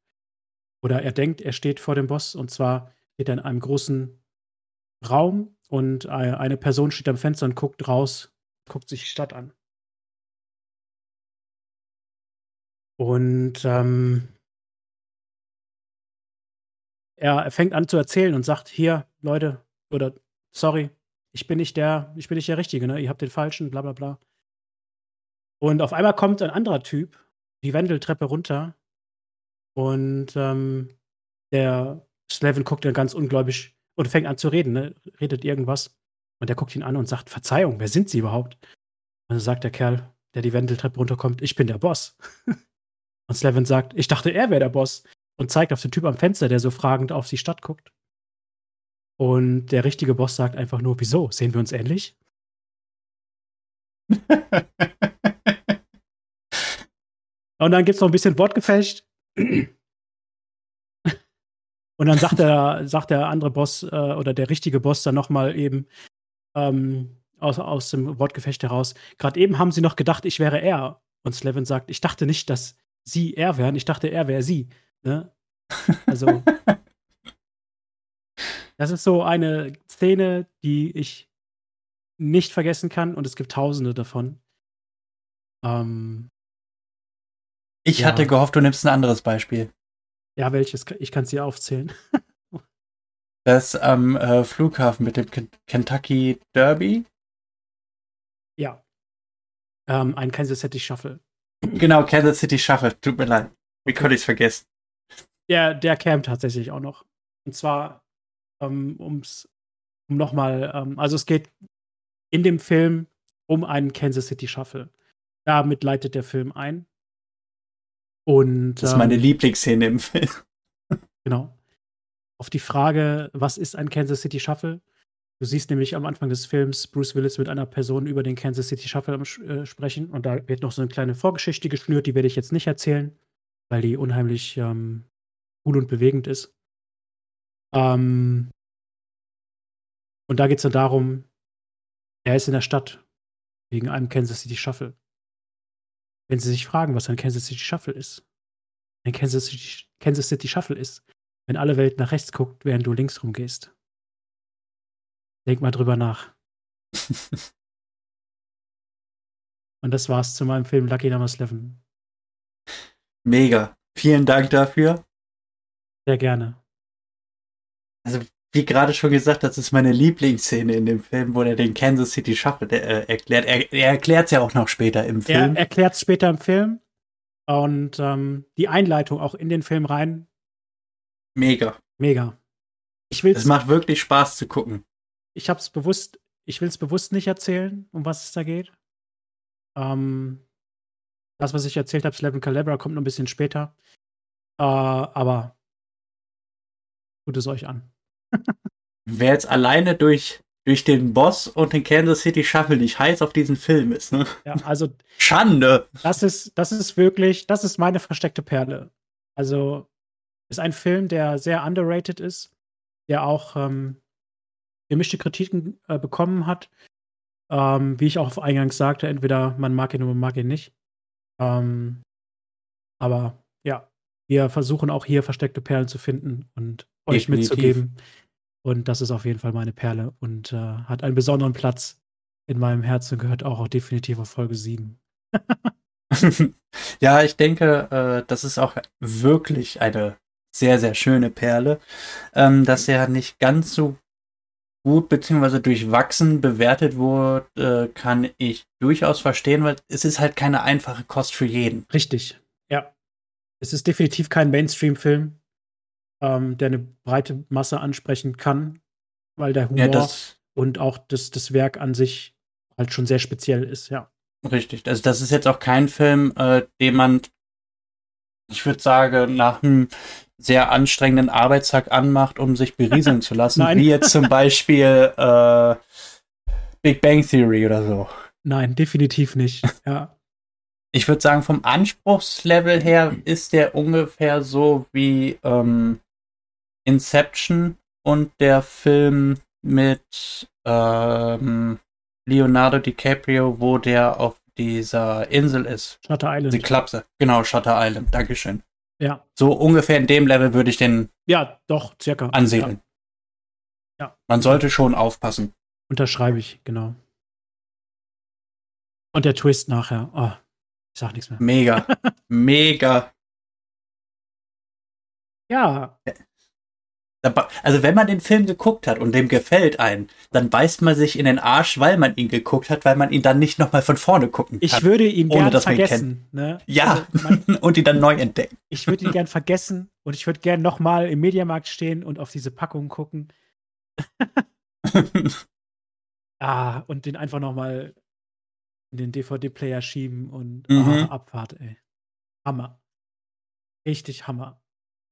Speaker 2: Oder er denkt, er steht vor dem Boss. Und zwar steht er in einem großen Raum und eine Person steht am Fenster und guckt raus, guckt sich die Stadt an. Und ähm, er fängt an zu erzählen und sagt: Hier, Leute, oder sorry, ich bin nicht der, ich bin nicht der Richtige, ne? Ihr habt den falschen, bla bla bla. Und auf einmal kommt ein anderer Typ die Wendeltreppe runter und ähm, der Slevin guckt dann ganz ungläubig und fängt an zu reden, ne? redet irgendwas. Und der guckt ihn an und sagt, Verzeihung, wer sind Sie überhaupt? Und dann sagt der Kerl, der die Wendeltreppe runterkommt, ich bin der Boss. und Slevin sagt, ich dachte, er wäre der Boss. Und zeigt auf den Typ am Fenster, der so fragend auf die Stadt guckt. Und der richtige Boss sagt einfach nur, wieso? Sehen wir uns ähnlich? und dann gibt es noch ein bisschen Wortgefecht. Und dann sagt der, sagt der andere Boss äh, oder der richtige Boss dann nochmal eben ähm, aus, aus dem Wortgefecht heraus, gerade eben haben sie noch gedacht, ich wäre er. Und Slevin sagt, ich dachte nicht, dass sie er wären, ich dachte, er wäre sie. Ne? Also, das ist so eine Szene, die ich nicht vergessen kann und es gibt tausende davon. Ähm,
Speaker 1: ich ja. hatte gehofft, du nimmst ein anderes Beispiel.
Speaker 2: Ja, welches? Ich kann es dir aufzählen.
Speaker 1: das am äh, Flughafen mit dem Kentucky Derby.
Speaker 2: Ja. Ähm, ein Kansas City Shuffle.
Speaker 1: Genau, Kansas City Shuffle. Tut mir leid. Wie konnte ich es vergessen?
Speaker 2: Der, der campt tatsächlich auch noch. Und zwar, ähm, ums, um nochmal, ähm, also es geht in dem Film um einen Kansas City Shuffle. Damit leitet der Film ein. Und,
Speaker 1: das ist meine ähm, Lieblingsszene im Film.
Speaker 2: Genau. Auf die Frage, was ist ein Kansas City Shuffle? Du siehst nämlich am Anfang des Films Bruce Willis mit einer Person über den Kansas City Shuffle äh, sprechen und da wird noch so eine kleine Vorgeschichte geschnürt, die werde ich jetzt nicht erzählen, weil die unheimlich ähm, cool und bewegend ist. Ähm, und da geht es dann darum, er ist in der Stadt wegen einem Kansas City Shuffle. Wenn Sie sich fragen, was ein Kansas City Shuffle ist, ein Kansas City, Kansas City Shuffle ist, wenn alle Welt nach rechts guckt, während du links rumgehst. Denk mal drüber nach. Und das war's zu meinem Film Lucky Number 11.
Speaker 1: Mega. Vielen Dank dafür.
Speaker 2: Sehr gerne.
Speaker 1: Also wie gerade schon gesagt, das ist meine Lieblingsszene in dem Film, wo er den Kansas City Shuffle äh, erklärt. Er, er erklärt es ja auch noch später im Film.
Speaker 2: Er erklärt es später im Film. Und ähm, die Einleitung auch in den Film rein.
Speaker 1: Mega.
Speaker 2: Mega.
Speaker 1: Ich will's, es macht wirklich Spaß zu gucken.
Speaker 2: Ich hab's bewusst, ich will es bewusst nicht erzählen, um was es da geht. Ähm, das, was ich erzählt habe, Slevin Calabra, kommt noch ein bisschen später. Äh, aber tut es euch an.
Speaker 1: Wer jetzt alleine durch, durch den Boss und den Kansas City Shuffle nicht heiß auf diesen Film ist, ne?
Speaker 2: Ja, also.
Speaker 1: Schande!
Speaker 2: Das ist, das ist wirklich, das ist meine versteckte Perle. Also, ist ein Film, der sehr underrated ist, der auch ähm, gemischte Kritiken äh, bekommen hat. Ähm, wie ich auch eingangs sagte, entweder man mag ihn oder man mag ihn nicht. Ähm, aber ja, wir versuchen auch hier versteckte Perlen zu finden und euch Definitiv. mitzugeben. Und das ist auf jeden Fall meine Perle und äh, hat einen besonderen Platz in meinem Herzen, gehört auch, auch definitiv auf Folge 7.
Speaker 1: ja, ich denke, äh, das ist auch wirklich eine sehr, sehr schöne Perle, ähm, dass er nicht ganz so gut bzw. durchwachsen bewertet wurde, äh, kann ich durchaus verstehen, weil es ist halt keine einfache Kost für jeden.
Speaker 2: Richtig, ja. Es ist definitiv kein Mainstream-Film ähm, der eine breite Masse ansprechen kann, weil der Humor ja, und auch das, das Werk an sich halt schon sehr speziell ist, ja.
Speaker 1: Richtig. Also das ist jetzt auch kein Film, äh, den man, ich würde sagen, nach einem sehr anstrengenden Arbeitstag anmacht, um sich berieseln zu lassen. Wie jetzt zum Beispiel äh, Big Bang Theory oder so.
Speaker 2: Nein, definitiv nicht. Ja.
Speaker 1: Ich würde sagen, vom Anspruchslevel her ist der ungefähr so wie ähm, Inception und der Film mit ähm, Leonardo DiCaprio, wo der auf dieser Insel ist.
Speaker 2: Shutter Island.
Speaker 1: Die Klapse. Genau, Shutter Island. Dankeschön.
Speaker 2: Ja.
Speaker 1: So ungefähr in dem Level würde ich den
Speaker 2: ja, doch, circa.
Speaker 1: ansiedeln. Ja. ja. Man sollte schon aufpassen.
Speaker 2: Unterschreibe ich, genau. Und der Twist nachher. Oh, ich sag nichts mehr.
Speaker 1: Mega. Mega.
Speaker 2: Ja.
Speaker 1: Also wenn man den Film geguckt hat und dem gefällt einen, dann beißt man sich in den Arsch, weil man ihn geguckt hat, weil man ihn dann nicht nochmal von vorne gucken kann.
Speaker 2: Ich würde ihn ohne, gern vergessen. Ne?
Speaker 1: Ja, also man, und ihn dann neu entdecken.
Speaker 2: Ich würde ihn gern vergessen und ich würde gern nochmal im Mediamarkt stehen und auf diese Packung gucken. ah, und den einfach nochmal in den DVD-Player schieben und mhm. ah, Abfahrt, ey. Hammer. Richtig Hammer.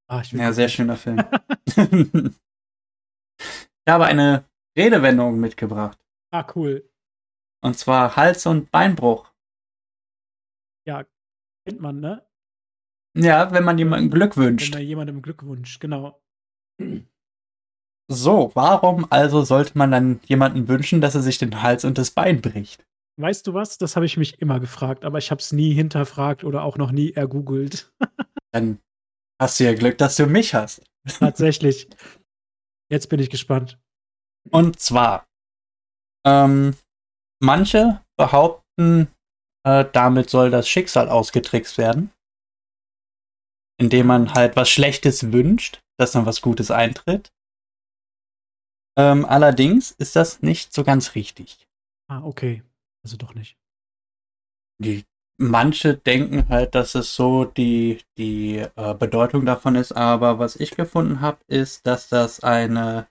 Speaker 1: Ah, ja, sehr schöner Film. ich habe eine Redewendung mitgebracht.
Speaker 2: Ah, cool.
Speaker 1: Und zwar Hals- und Beinbruch.
Speaker 2: Ja, kennt man, ne?
Speaker 1: Ja, wenn man jemandem Glück wünscht.
Speaker 2: Wenn man jemandem Glück wünscht, genau.
Speaker 1: So, warum also sollte man dann jemanden wünschen, dass er sich den Hals und das Bein bricht?
Speaker 2: Weißt du was? Das habe ich mich immer gefragt, aber ich habe es nie hinterfragt oder auch noch nie ergoogelt.
Speaker 1: dann Hast du ja Glück, dass du mich hast.
Speaker 2: Tatsächlich. Jetzt bin ich gespannt.
Speaker 1: Und zwar, ähm, manche behaupten, äh, damit soll das Schicksal ausgetrickst werden, indem man halt was Schlechtes wünscht, dass dann was Gutes eintritt. Ähm, allerdings ist das nicht so ganz richtig.
Speaker 2: Ah, okay. Also doch nicht.
Speaker 1: Die manche denken halt, dass es so die, die äh, Bedeutung davon ist, aber was ich gefunden habe, ist, dass das eine,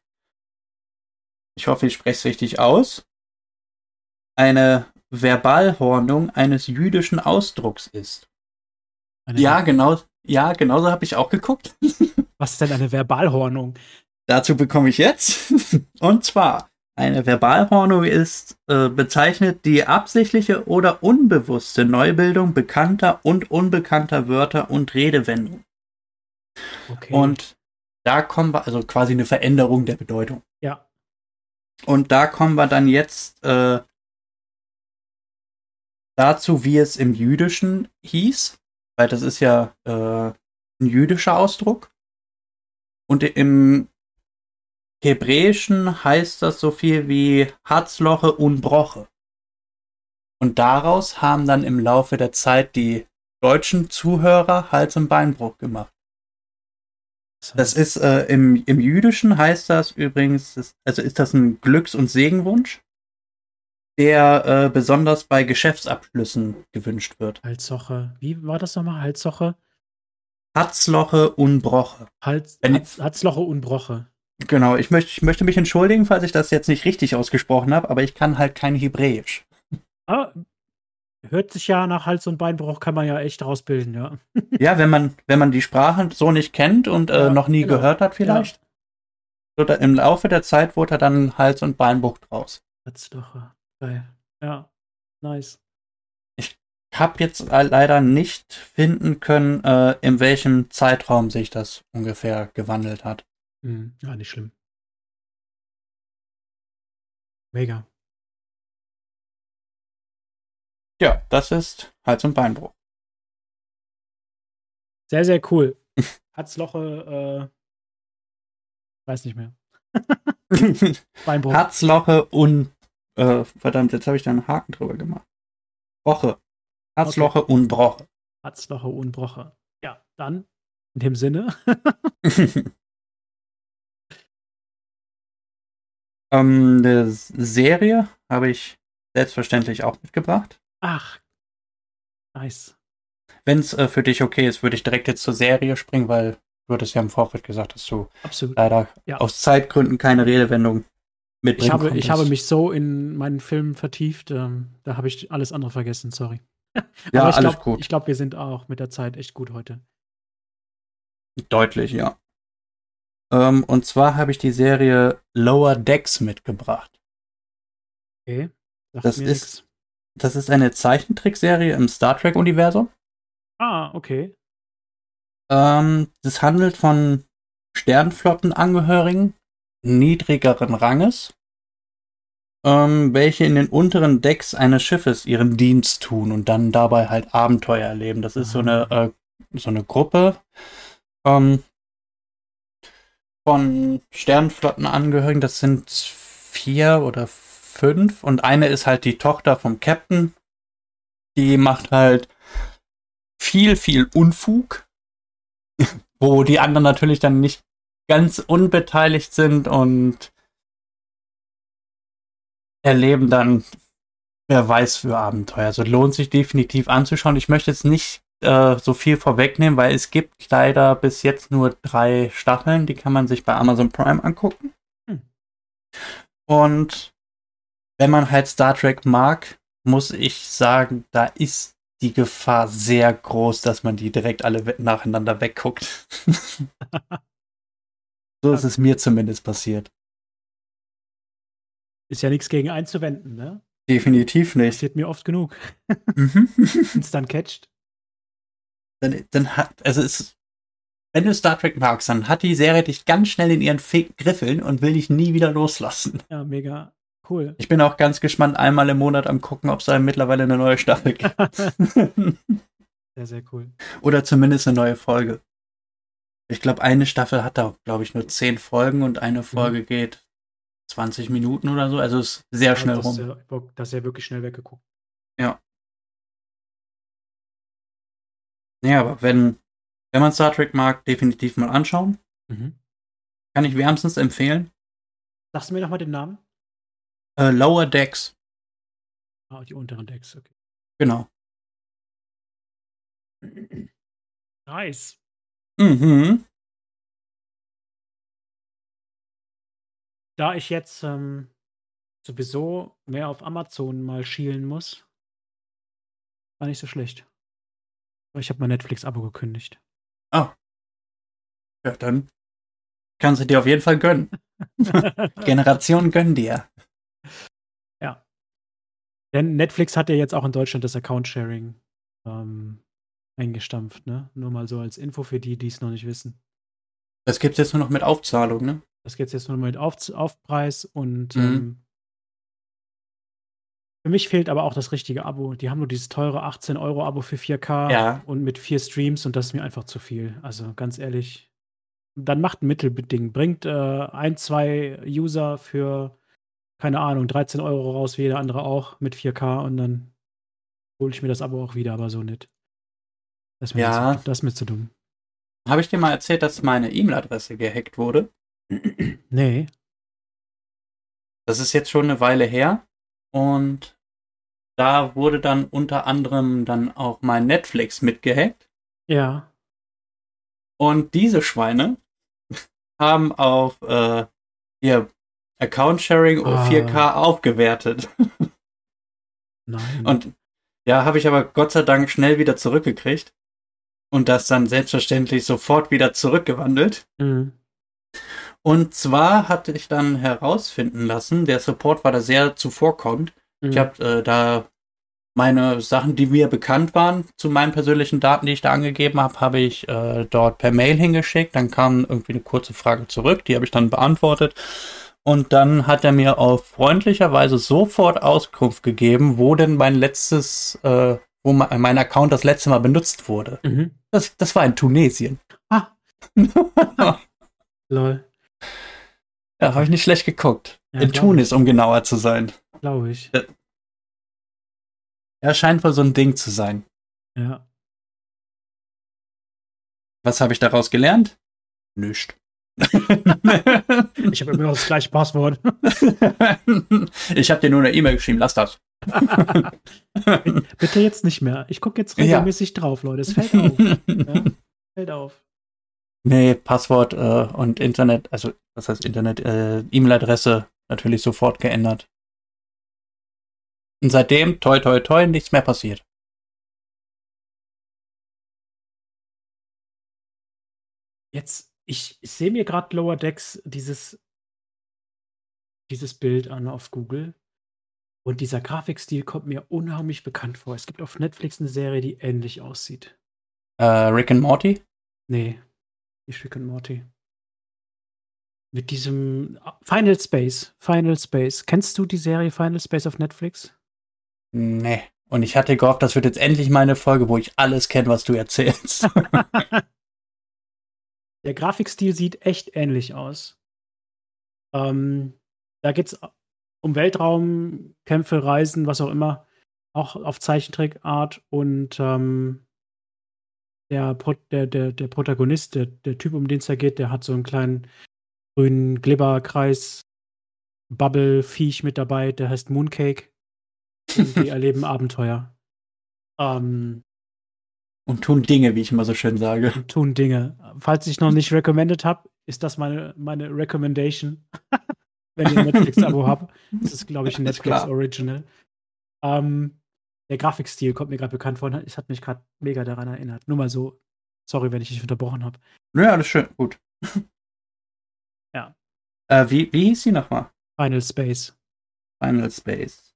Speaker 1: ich hoffe, ich spreche es richtig aus, eine Verbalhornung eines jüdischen Ausdrucks ist. Eine ja, genau, ja, genauso habe ich auch geguckt.
Speaker 2: Was ist denn eine Verbalhornung?
Speaker 1: Dazu bekomme ich jetzt. Und zwar, eine Verbalhornung ist äh, bezeichnet die absichtliche oder unbewusste Neubildung bekannter und unbekannter Wörter und Redewendungen. Okay. Und da kommen wir, also quasi eine Veränderung der Bedeutung.
Speaker 2: Ja.
Speaker 1: Und da kommen wir dann jetzt äh, dazu, wie es im Jüdischen hieß, weil das ist ja äh, ein jüdischer Ausdruck. Und im Hebräischen heißt das so viel wie Harzloche und Broche. Und daraus haben dann im Laufe der Zeit die deutschen Zuhörer Hals- und Beinbruch gemacht. Das ist äh, im, im Jüdischen heißt das übrigens, das, also ist das ein Glücks- und Segenwunsch, der äh, besonders bei Geschäftsabschlüssen gewünscht wird.
Speaker 2: Halssoche. Wie war das nochmal? Halssoche?
Speaker 1: Hatzloche Unbroche.
Speaker 2: Hals, Hatz, Hatzloche Unbroche.
Speaker 1: Genau, ich möchte, ich möchte mich entschuldigen, falls ich das jetzt nicht richtig ausgesprochen habe, aber ich kann halt kein Hebräisch.
Speaker 2: Ah, hört sich ja nach Hals- und Beinbruch, kann man ja echt rausbilden, ja.
Speaker 1: ja, wenn man, wenn man die Sprache so nicht kennt und äh, ja, noch nie genau. gehört hat, vielleicht. Ja. So, Im Laufe der Zeit wurde er dann Hals- und Beinbruch draus.
Speaker 2: Hatzloche. Geil. Ja, nice.
Speaker 1: Ich habe jetzt leider nicht finden können, äh, in welchem Zeitraum sich das ungefähr gewandelt hat.
Speaker 2: Hm, ja, nicht schlimm. Mega.
Speaker 1: Ja, das ist Hals- und Beinbruch.
Speaker 2: Sehr, sehr cool. Hatzloche, äh, weiß nicht mehr.
Speaker 1: Beinbruch. Hatzloche und, äh, verdammt, jetzt habe ich da einen Haken drüber gemacht. Broche. Hatzloche okay. und Broche.
Speaker 2: Hatzloche und Broche. Ja, dann, in dem Sinne.
Speaker 1: Ähm, eine Serie habe ich selbstverständlich auch mitgebracht.
Speaker 2: Ach, nice.
Speaker 1: Wenn es äh, für dich okay ist, würde ich direkt jetzt zur Serie springen, weil du hattest ja im Vorfeld gesagt, dass du
Speaker 2: Absolut.
Speaker 1: leider ja. aus Zeitgründen keine Redewendung mitbringen
Speaker 2: ich habe, ich habe mich so in meinen Film vertieft, ähm, da habe ich alles andere vergessen, sorry.
Speaker 1: ja, alles
Speaker 2: glaub,
Speaker 1: gut.
Speaker 2: Ich glaube, wir sind auch mit der Zeit echt gut heute.
Speaker 1: Deutlich, ja. Ähm, und zwar habe ich die Serie Lower Decks mitgebracht.
Speaker 2: Okay.
Speaker 1: Sagt das ist, das ist eine Zeichentrickserie im Star Trek-Universum.
Speaker 2: Ah, okay.
Speaker 1: Ähm, das handelt von Sternflottenangehörigen niedrigeren Ranges, ähm, welche in den unteren Decks eines Schiffes ihren Dienst tun und dann dabei halt Abenteuer erleben. Das ist so eine, äh, so eine Gruppe, ähm, von Sternflottenangehörigen, das sind vier oder fünf und eine ist halt die Tochter vom Captain. Die macht halt viel, viel Unfug, wo die anderen natürlich dann nicht ganz unbeteiligt sind und erleben dann, wer weiß, für Abenteuer. Also lohnt sich definitiv anzuschauen. Ich möchte jetzt nicht äh, so viel vorwegnehmen, weil es gibt leider bis jetzt nur drei Staffeln, die kann man sich bei Amazon Prime angucken. Hm. Und wenn man halt Star Trek mag, muss ich sagen, da ist die Gefahr sehr groß, dass man die direkt alle nacheinander wegguckt. so ist es mir zumindest passiert.
Speaker 2: Ist ja nichts gegen einzuwenden, ne?
Speaker 1: Definitiv nicht.
Speaker 2: Passiert mir oft genug. Mhm. Wenn es dann catcht
Speaker 1: dann, dann hat, also es, wenn du Star Trek magst, dann hat die Serie dich ganz schnell in ihren F Griffeln und will dich nie wieder loslassen.
Speaker 2: Ja, mega cool.
Speaker 1: Ich bin auch ganz gespannt, einmal im Monat am gucken, ob es da mittlerweile eine neue Staffel gibt.
Speaker 2: sehr, sehr cool.
Speaker 1: Oder zumindest eine neue Folge. Ich glaube, eine Staffel hat da, glaube ich, nur zehn Folgen und eine Folge mhm. geht 20 Minuten oder so. Also ist sehr ja, schnell
Speaker 2: das
Speaker 1: rum.
Speaker 2: Ist ja, das ist ja wirklich schnell weggeguckt.
Speaker 1: Ja. Nee, aber wenn, wenn man Star Trek mag, definitiv mal anschauen. Mhm. Kann ich wärmstens empfehlen.
Speaker 2: Sagst du mir nochmal den Namen?
Speaker 1: Äh, Lower Decks.
Speaker 2: Ah, die unteren Decks, okay.
Speaker 1: Genau.
Speaker 2: Nice.
Speaker 1: Mhm.
Speaker 2: Da ich jetzt ähm, sowieso mehr auf Amazon mal schielen muss, war nicht so schlecht. Ich habe mein Netflix-Abo gekündigt.
Speaker 1: Oh. Ja, dann kannst du dir auf jeden Fall gönnen. Generation gönn dir.
Speaker 2: Ja. Denn Netflix hat ja jetzt auch in Deutschland das Account-Sharing ähm, eingestampft, ne? Nur mal so als Info für die, die es noch nicht wissen.
Speaker 1: Das gibt es jetzt nur noch mit Aufzahlung, ne?
Speaker 2: Das gibt es jetzt nur noch mit Auf Aufpreis und mhm. ähm, für mich fehlt aber auch das richtige Abo. Die haben nur dieses teure 18-Euro-Abo für 4K
Speaker 1: ja.
Speaker 2: und mit vier Streams und das ist mir einfach zu viel. Also ganz ehrlich, dann macht ein Mittelding. Bringt äh, ein, zwei User für, keine Ahnung, 13 Euro raus, wie jeder andere auch, mit 4K und dann hole ich mir das Abo auch wieder, aber so nicht. Das ist mir,
Speaker 1: ja.
Speaker 2: zu, das ist mir zu dumm.
Speaker 1: Habe ich dir mal erzählt, dass meine E-Mail-Adresse gehackt wurde?
Speaker 2: Nee.
Speaker 1: Das ist jetzt schon eine Weile her. Und da wurde dann unter anderem dann auch mein Netflix mitgehackt.
Speaker 2: Ja.
Speaker 1: Und diese Schweine haben auf äh, ihr Account Sharing
Speaker 2: Ah.
Speaker 1: 4K aufgewertet.
Speaker 2: Nein.
Speaker 1: Und ja, habe ich aber Gott sei Dank schnell wieder zurückgekriegt. Und das dann selbstverständlich sofort wieder zurückgewandelt.
Speaker 2: Mhm.
Speaker 1: Und zwar hatte ich dann herausfinden lassen, der Support war da sehr zuvorkommend.
Speaker 2: Mhm.
Speaker 1: Ich habe äh, da meine Sachen, die mir bekannt waren, zu meinen persönlichen Daten, die ich da angegeben habe, habe ich äh, dort per Mail hingeschickt. Dann kam irgendwie eine kurze Frage zurück, die habe ich dann beantwortet. Und dann hat er mir auf freundlicher Weise sofort Auskunft gegeben, wo denn mein letztes, äh, wo mein Account das letzte Mal benutzt wurde.
Speaker 2: Mhm.
Speaker 1: Das, das war in Tunesien.
Speaker 2: Ah, lol.
Speaker 1: Ja, habe ich nicht schlecht geguckt.
Speaker 2: Ja,
Speaker 1: in Tunis, um genauer zu sein.
Speaker 2: Glaube ich.
Speaker 1: Ja, scheint wohl so ein Ding zu sein.
Speaker 2: Ja.
Speaker 1: Was habe ich daraus gelernt? Nüscht.
Speaker 2: Ich habe immer noch das gleiche Passwort.
Speaker 1: ich habe dir nur eine E-Mail geschrieben, lass das.
Speaker 2: Bitte jetzt nicht mehr. Ich gucke jetzt
Speaker 1: Ja.
Speaker 2: regelmäßig drauf, Leute. Es fällt auf. Ja? Fällt auf.
Speaker 1: Nee, Passwort äh, und Internet, also was heißt Internet, äh, E-Mail-Adresse natürlich sofort geändert. Und seitdem, toi toi toi, nichts mehr passiert.
Speaker 2: Jetzt, ich, ich sehe mir gerade Lower Decks dieses, dieses Bild an auf Google. Und dieser Grafikstil kommt mir unheimlich bekannt vor. Es gibt auf Netflix eine Serie, die ähnlich aussieht.
Speaker 1: Äh, Rick and Morty?
Speaker 2: Nee, nicht Rick and Morty. Mit diesem ah, Final Space. Final Space. Kennst du die Serie Final Space auf Netflix?
Speaker 1: Nee. Und ich hatte gehofft, das wird jetzt endlich mal eine Folge, wo ich alles kenne, was du erzählst.
Speaker 2: Der Grafikstil sieht echt ähnlich aus. Ähm, da geht es um Weltraum, Kämpfe, Reisen, was auch immer. Auch auf Zeichentrickart. Und ähm, der, Pro der, der, der Protagonist, der, der Typ, um den es da geht, der hat so einen kleinen grünen Glibberkreis, Bubble-Viech mit dabei, der heißt Mooncake. Und die erleben Abenteuer. Ähm,
Speaker 1: Und tun Dinge, wie ich immer so schön sage.
Speaker 2: tun Dinge. Falls ich noch nicht recommended habe, ist das meine, meine Recommendation. Wenn ihr ein Netflix-Abo habt. Das ist, glaube ich, ein
Speaker 1: Alles klar.
Speaker 2: Netflix Original. Ähm, der Grafikstil kommt mir gerade bekannt vor. Es hat mich gerade mega daran erinnert. Nur mal so. Sorry, wenn ich dich unterbrochen habe.
Speaker 1: Ja, das ist schön, gut.
Speaker 2: Ja.
Speaker 1: Äh, wie, wie hieß sie nochmal?
Speaker 2: Final Space.
Speaker 1: Final Space.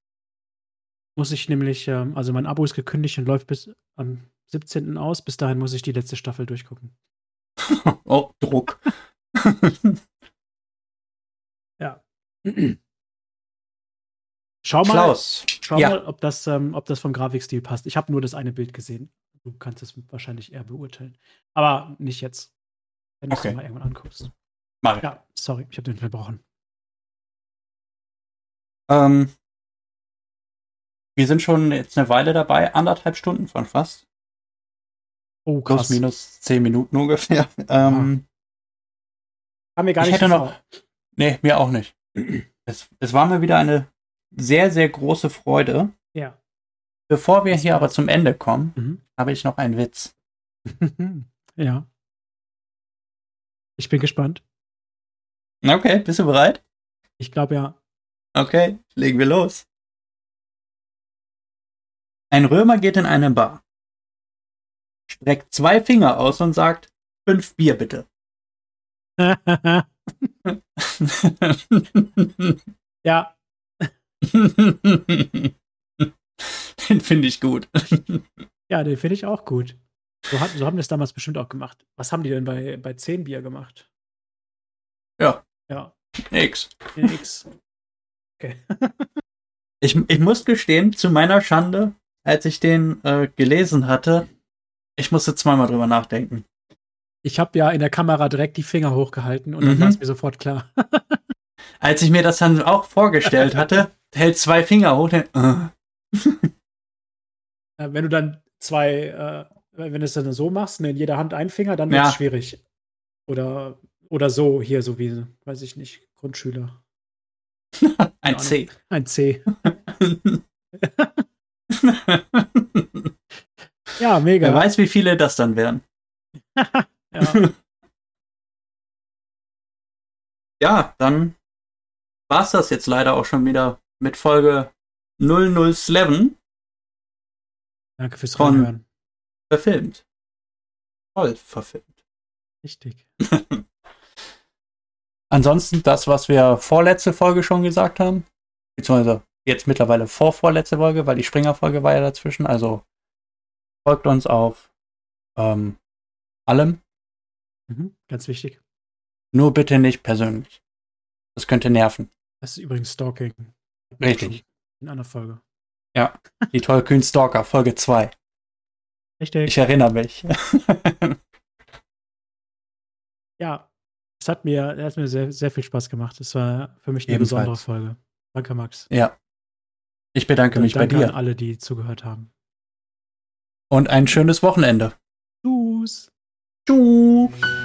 Speaker 2: Muss ich nämlich, ähm, also mein Abo ist gekündigt und läuft bis am 17. aus. Bis dahin muss ich die letzte Staffel durchgucken.
Speaker 1: oh, Druck.
Speaker 2: Ja. Schau mal,
Speaker 1: Klaus.
Speaker 2: Schau
Speaker 1: Ja.
Speaker 2: mal, ob das, ähm, ob das vom Grafikstil passt. Ich habe nur das eine Bild gesehen. Du kannst es wahrscheinlich eher beurteilen. Aber nicht jetzt. Wenn du es
Speaker 1: Okay.
Speaker 2: mal irgendwann anguckst.
Speaker 1: Mach ich.
Speaker 2: Ja, sorry, ich habe den verbrochen.
Speaker 1: Ähm, wir sind schon jetzt eine Weile dabei, anderthalb Stunden von fast.
Speaker 2: Oh,
Speaker 1: Plus
Speaker 2: krass.
Speaker 1: minus zehn Minuten ungefähr. Ähm,
Speaker 2: Kam mir gar
Speaker 1: Ich
Speaker 2: nicht
Speaker 1: hätte
Speaker 2: so
Speaker 1: noch-
Speaker 2: vor.
Speaker 1: nee, mir auch nicht. Es, es war mir wieder eine sehr, sehr große Freude.
Speaker 2: Ja.
Speaker 1: Bevor wir hier aber zum Ende kommen,
Speaker 2: Mhm.
Speaker 1: habe ich noch einen Witz.
Speaker 2: ja. Ich bin gespannt.
Speaker 1: Okay, bist du bereit?
Speaker 2: Ich glaube ja.
Speaker 1: Okay, legen wir los. Ein Römer geht in eine Bar, streckt zwei Finger aus und sagt, fünf Bier bitte.
Speaker 2: ja,
Speaker 1: Den finde ich gut.
Speaker 2: ja, den finde ich auch gut. So, hat, so haben wir es damals bestimmt auch gemacht. Was haben die denn bei, bei 10 Bier gemacht?
Speaker 1: Ja.
Speaker 2: Ja,
Speaker 1: Nix.
Speaker 2: nix. Okay.
Speaker 1: Ich, ich muss gestehen, zu meiner Schande, als ich den äh, gelesen hatte, ich musste zweimal drüber nachdenken.
Speaker 2: Ich habe ja in der Kamera direkt die Finger hochgehalten und dann
Speaker 1: Mhm.
Speaker 2: war es mir sofort klar.
Speaker 1: Als ich mir das dann auch vorgestellt hatte, hält zwei Finger hoch, den,
Speaker 2: äh, wenn du dann zwei, äh, wenn du es dann so machst, ne, in jeder Hand ein Finger, dann wird es ja. schwierig. Oder, oder so, hier, so wie, weiß ich nicht, Grundschüler.
Speaker 1: ein C.
Speaker 2: Ein C. ja, mega.
Speaker 1: Wer weiß, wie viele das dann wären. ja. ja, dann war es das jetzt leider auch schon wieder mit Folge 007.
Speaker 2: Danke fürs Reinhören.
Speaker 1: Verfilmt. Toll verfilmt.
Speaker 2: Richtig.
Speaker 1: Ansonsten das, was wir vorletzte Folge schon gesagt haben, beziehungsweise jetzt mittlerweile vorvorletzte Folge, weil die Springer-Folge war ja dazwischen. Also folgt uns auf ähm, allem.
Speaker 2: Mhm, ganz wichtig.
Speaker 1: Nur bitte nicht persönlich. Das könnte nerven.
Speaker 2: Das ist übrigens Stalking.
Speaker 1: Richtig.
Speaker 2: In einer Folge.
Speaker 1: Ja, die tollkühnen Stalker, Folge 2.
Speaker 2: Richtig.
Speaker 1: Ich erinnere mich.
Speaker 2: ja, es hat mir, es hat mir sehr, sehr viel Spaß gemacht. Es war für mich eine Ebenfalls. besondere Folge. Danke, Max.
Speaker 1: Ja. Ich bedanke mich
Speaker 2: danke
Speaker 1: bei dir.
Speaker 2: Danke an alle, die zugehört haben.
Speaker 1: Und ein schönes Wochenende.
Speaker 2: Tschüss.
Speaker 1: Tschüss.